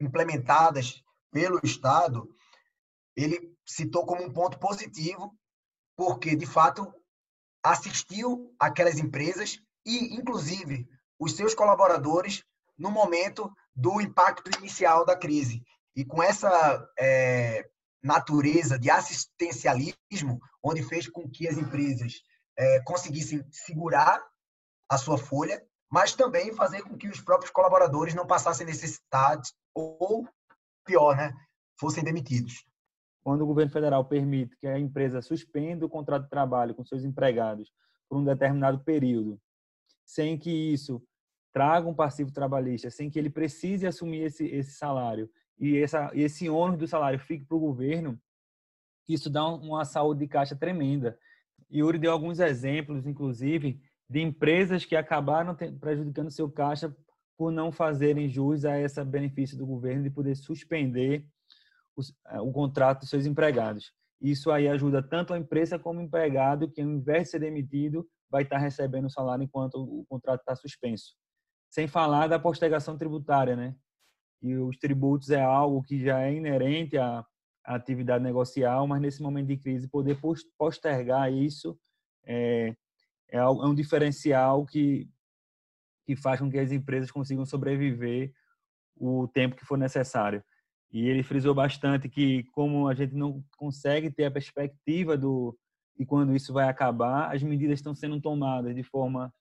implementadas pelo Estado, ele citou como um ponto positivo, porque, de fato, assistiu aquelas empresas e, inclusive, os seus colaboradores no momento do impacto inicial da crise. E com essa é, natureza de assistencialismo, onde fez com que as empresas é, conseguissem segurar a sua folha, mas também fazer com que os próprios colaboradores não passassem necessidade ou, pior, né, fossem demitidos quando o governo federal permite que a empresa suspenda o contrato de trabalho com seus empregados por um determinado período, sem que isso traga um passivo trabalhista, sem que ele precise assumir esse, esse salário e essa, esse ônus do salário fique para o governo, isso dá uma saúde de caixa tremenda. E Yuri deu alguns exemplos, inclusive, de empresas que acabaram prejudicando seu caixa por não fazerem jus a esse benefício do governo de poder suspender é, o contrato dos seus empregados. Isso aí ajuda tanto a empresa como o empregado, que ao invés de ser demitido, vai estar recebendo o salário enquanto o contrato está suspenso. Sem falar da postergação tributária, né? E os tributos é algo que já é inerente à, atividade negocial, mas nesse momento de crise, poder postergar isso é, é, é um diferencial que, que faz com que as empresas consigam sobreviver o tempo que for necessário. E ele frisou bastante que, como a gente não consegue ter a perspectiva do de quando isso vai acabar, as medidas estão sendo tomadas de forma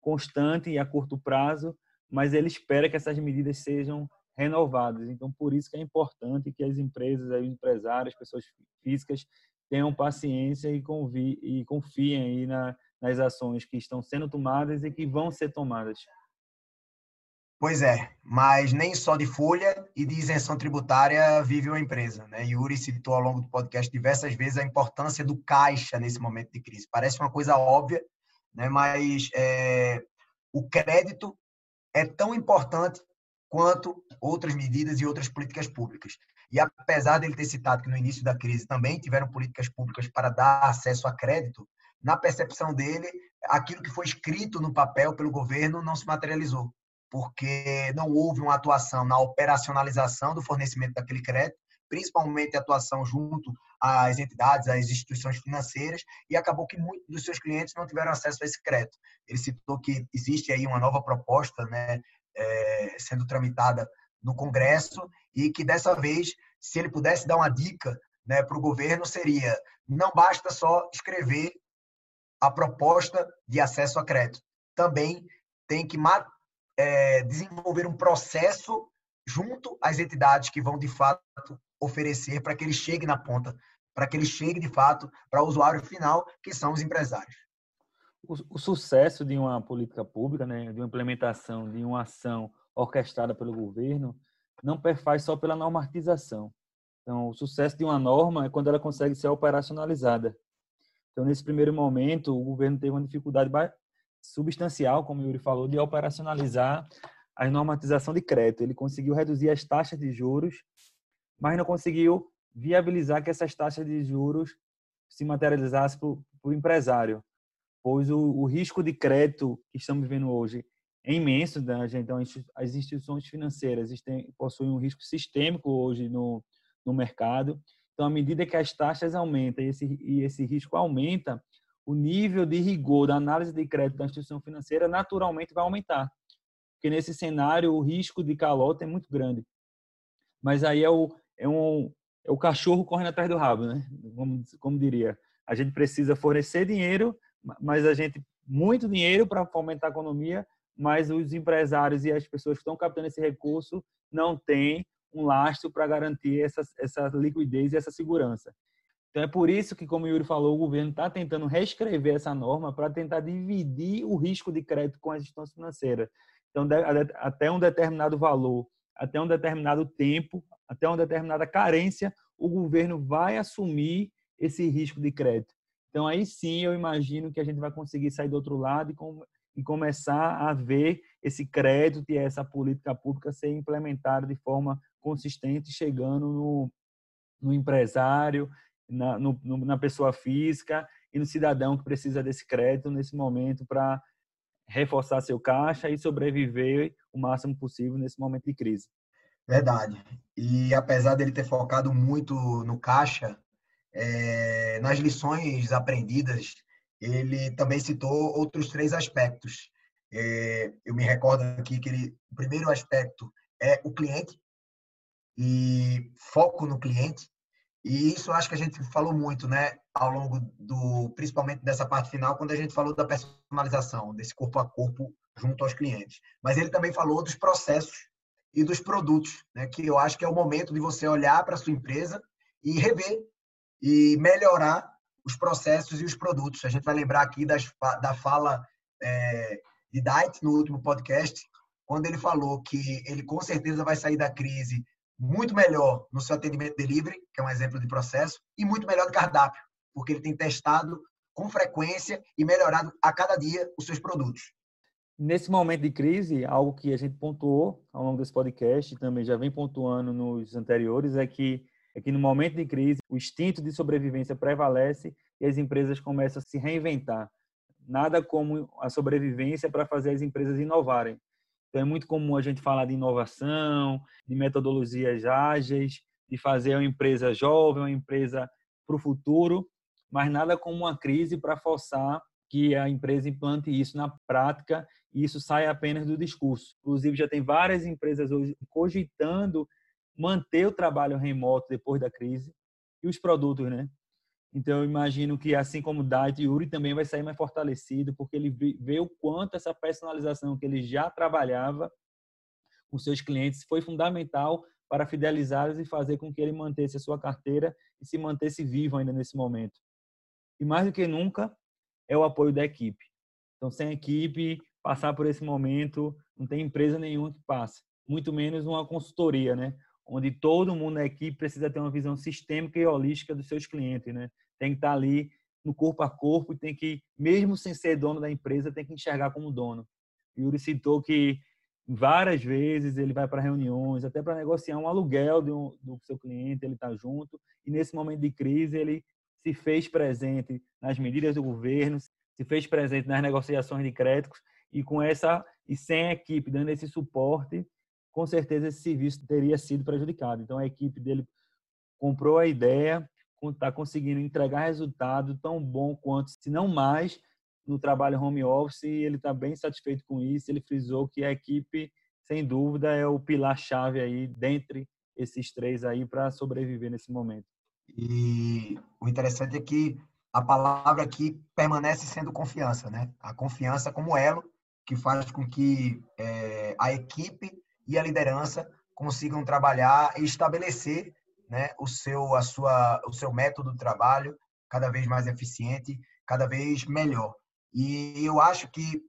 constante e a curto prazo, mas ele espera que essas medidas sejam renovadas. Então, por isso que é importante que as empresas, os empresários, as pessoas físicas tenham paciência e, e confiem aí na, nas ações que estão sendo tomadas e que vão ser tomadas. Pois é, mas nem só de folha e de isenção tributária vive uma empresa. Né? Yuri citou ao longo do podcast diversas vezes a importância do caixa nesse momento de crise. Parece uma coisa óbvia, né? mas é, o crédito é tão importante quanto outras medidas e outras políticas públicas. E apesar dele ter citado que no início da crise também tiveram políticas públicas para dar acesso a crédito, na percepção dele, aquilo que foi escrito no papel pelo governo não se materializou porque não houve uma atuação na operacionalização do fornecimento daquele crédito, principalmente atuação junto às entidades, às instituições financeiras, e acabou que muitos dos seus clientes não tiveram acesso a esse crédito. Ele citou que existe aí uma nova proposta, né, é, sendo tramitada no Congresso e que dessa vez se ele pudesse dar uma dica né, para o governo, seria: não basta só escrever a proposta de acesso a crédito, também tem que é, desenvolver um processo junto às entidades que vão de fato oferecer para que ele chegue na ponta, para que ele chegue de fato para o usuário final, que são os empresários. O, o, sucesso de uma política pública, né, de uma implementação, de uma ação orquestrada pelo governo, não perfaz só pela normatização. Então, o sucesso de uma norma é quando ela consegue ser operacionalizada. Então, nesse primeiro momento, o governo teve uma dificuldade substancial, como o Yuri falou, de operacionalizar a normatização de crédito. Ele conseguiu reduzir as taxas de juros, mas não conseguiu viabilizar que essas taxas de juros se materializassem para o empresário, pois o, o, risco de crédito que estamos vivendo hoje é imenso. Né? Então, as instituições financeiras possuem um risco sistêmico hoje no, no mercado. Então, à medida que as taxas aumentam e esse, e esse risco aumenta, o nível de rigor da análise de crédito da instituição financeira naturalmente vai aumentar. Porque nesse cenário, o risco de calota é muito grande. Mas aí é o, é um, é o cachorro correndo atrás do rabo, né? Como, como diria. A gente precisa fornecer dinheiro, mas a gente muito dinheiro para fomentar a economia, mas os empresários e as pessoas que estão captando esse recurso não têm um lastro para garantir essa, essa liquidez e essa segurança. Então é por isso que, como o Yuri falou, o governo está tentando reescrever essa norma para tentar dividir o risco de crédito com as instituições financeiras. Então, até um determinado valor, até um determinado tempo, até uma determinada carência, o governo vai assumir esse risco de crédito. Então, aí sim, eu imagino que a gente vai conseguir sair do outro lado e, com, e começar a ver esse crédito e essa política pública ser implementada de forma consistente, chegando no, no empresário, na, no, na pessoa física e no cidadão que precisa desse crédito nesse momento para reforçar seu caixa e sobreviver o máximo possível nesse momento de crise. Verdade. E apesar dele ter focado muito no caixa, é, nas lições aprendidas, ele também citou outros três aspectos. É, eu me recordo aqui que ele, o primeiro aspecto é o cliente e foco no cliente. E isso acho que a gente falou muito, né, ao longo do, principalmente dessa parte final, quando a gente falou da personalização, desse corpo a corpo junto aos clientes. Mas ele também falou dos processos e dos produtos, né, que eu acho que é o momento de você olhar para a sua empresa e rever e melhorar os processos e os produtos. A gente vai lembrar aqui das, da fala é, de Dait no último podcast, quando ele falou que ele com certeza vai sair da crise muito melhor no seu atendimento delivery, que é um exemplo de processo, e muito melhor do cardápio, porque ele tem testado com frequência e melhorado a cada dia os seus produtos. Nesse momento de crise, algo que a gente pontuou ao longo desse podcast e também já vem pontuando nos anteriores é que é que no momento de crise o instinto de sobrevivência prevalece e as empresas começam a se reinventar. Nada como a sobrevivência para fazer as empresas inovarem. Então, é muito comum a gente falar de inovação, de metodologias ágeis, de fazer uma empresa jovem, uma empresa para o futuro, mas nada como uma crise para forçar que a empresa implante isso na prática e isso saia apenas do discurso. Inclusive, já tem várias empresas hoje cogitando manter o trabalho remoto depois da crise e os produtos, né? Então, eu imagino que, assim como o Dait, Yuri também vai sair mais fortalecido, porque ele vê o quanto essa personalização que ele já trabalhava com seus clientes foi fundamental para fidelizá-los e fazer com que ele mantesse a sua carteira e se mantesse vivo ainda nesse momento. E mais do que nunca, é o apoio da equipe. Então, sem equipe, passar por esse momento, não tem empresa nenhuma que passe, muito menos uma consultoria, né? onde todo mundo na equipe precisa ter uma visão sistêmica e holística dos seus clientes, né? Tem que estar ali no corpo a corpo e tem que, mesmo sem ser dono da empresa, tem que enxergar como dono. Yuri citou que várias vezes ele vai para reuniões, até para negociar um aluguel do seu cliente, ele está junto. E nesse momento de crise, ele se fez presente nas medidas do governo, se fez presente nas negociações de créditos e com essa e sem a equipe dando esse suporte, com certeza esse serviço teria sido prejudicado. Então a equipe dele comprou a ideia, está conseguindo entregar resultado tão bom quanto, se não mais, no trabalho home office e ele está bem satisfeito com isso. Ele frisou que a equipe, sem dúvida, é o pilar-chave aí dentre esses três aí para sobreviver nesse momento. E o interessante é que a palavra aqui permanece sendo confiança, né? A confiança como elo que faz com que é, a equipe e a liderança consigam trabalhar e estabelecer, né, o seu a sua o seu método de trabalho cada vez mais eficiente, cada vez melhor. E eu acho que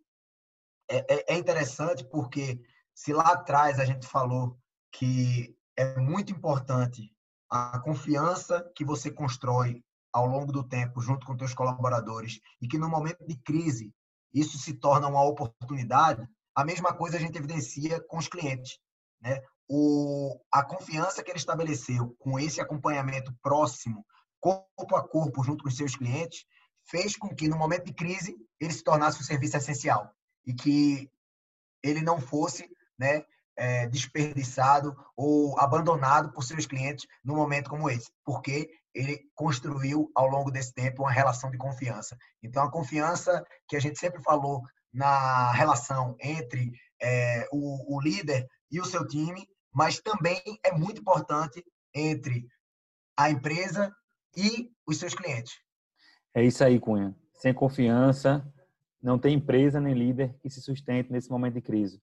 é, é, é interessante porque se lá atrás a gente falou que é muito importante a confiança que você constrói ao longo do tempo junto com seus colaboradores e que no momento de crise isso se torna uma oportunidade, a mesma coisa a gente evidencia com os clientes, né? O, a confiança que ele estabeleceu com esse acompanhamento próximo, corpo a corpo, junto com os seus clientes, fez com que no momento de crise ele se tornasse um serviço essencial e que ele não fosse, né, é, desperdiçado ou abandonado por seus clientes num momento como esse, porque ele construiu ao longo desse tempo uma relação de confiança. Então, a confiança que a gente sempre falou na relação entre é, o, o líder e o seu time, mas também é muito importante entre a empresa e os seus clientes. É isso aí, Cunha. Sem confiança, não tem empresa nem líder que se sustente nesse momento de crise.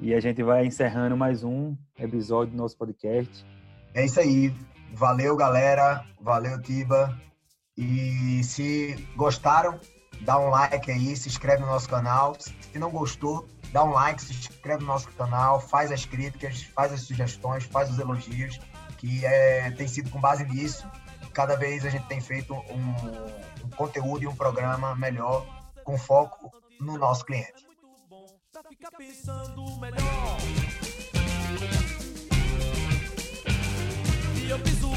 E a gente vai encerrando mais um episódio do nosso podcast. É isso aí. Valeu, galera. Valeu, Tiba. E se gostaram, dá um like aí, se inscreve no nosso canal. Se não gostou, dá um like, se inscreve no nosso canal, faz as críticas, faz as sugestões, faz os elogios, que é, tem sido com base nisso. Cada vez a gente tem feito um, um conteúdo e um programa melhor, com foco no nosso cliente pra ficar pensando melhor. E eu piso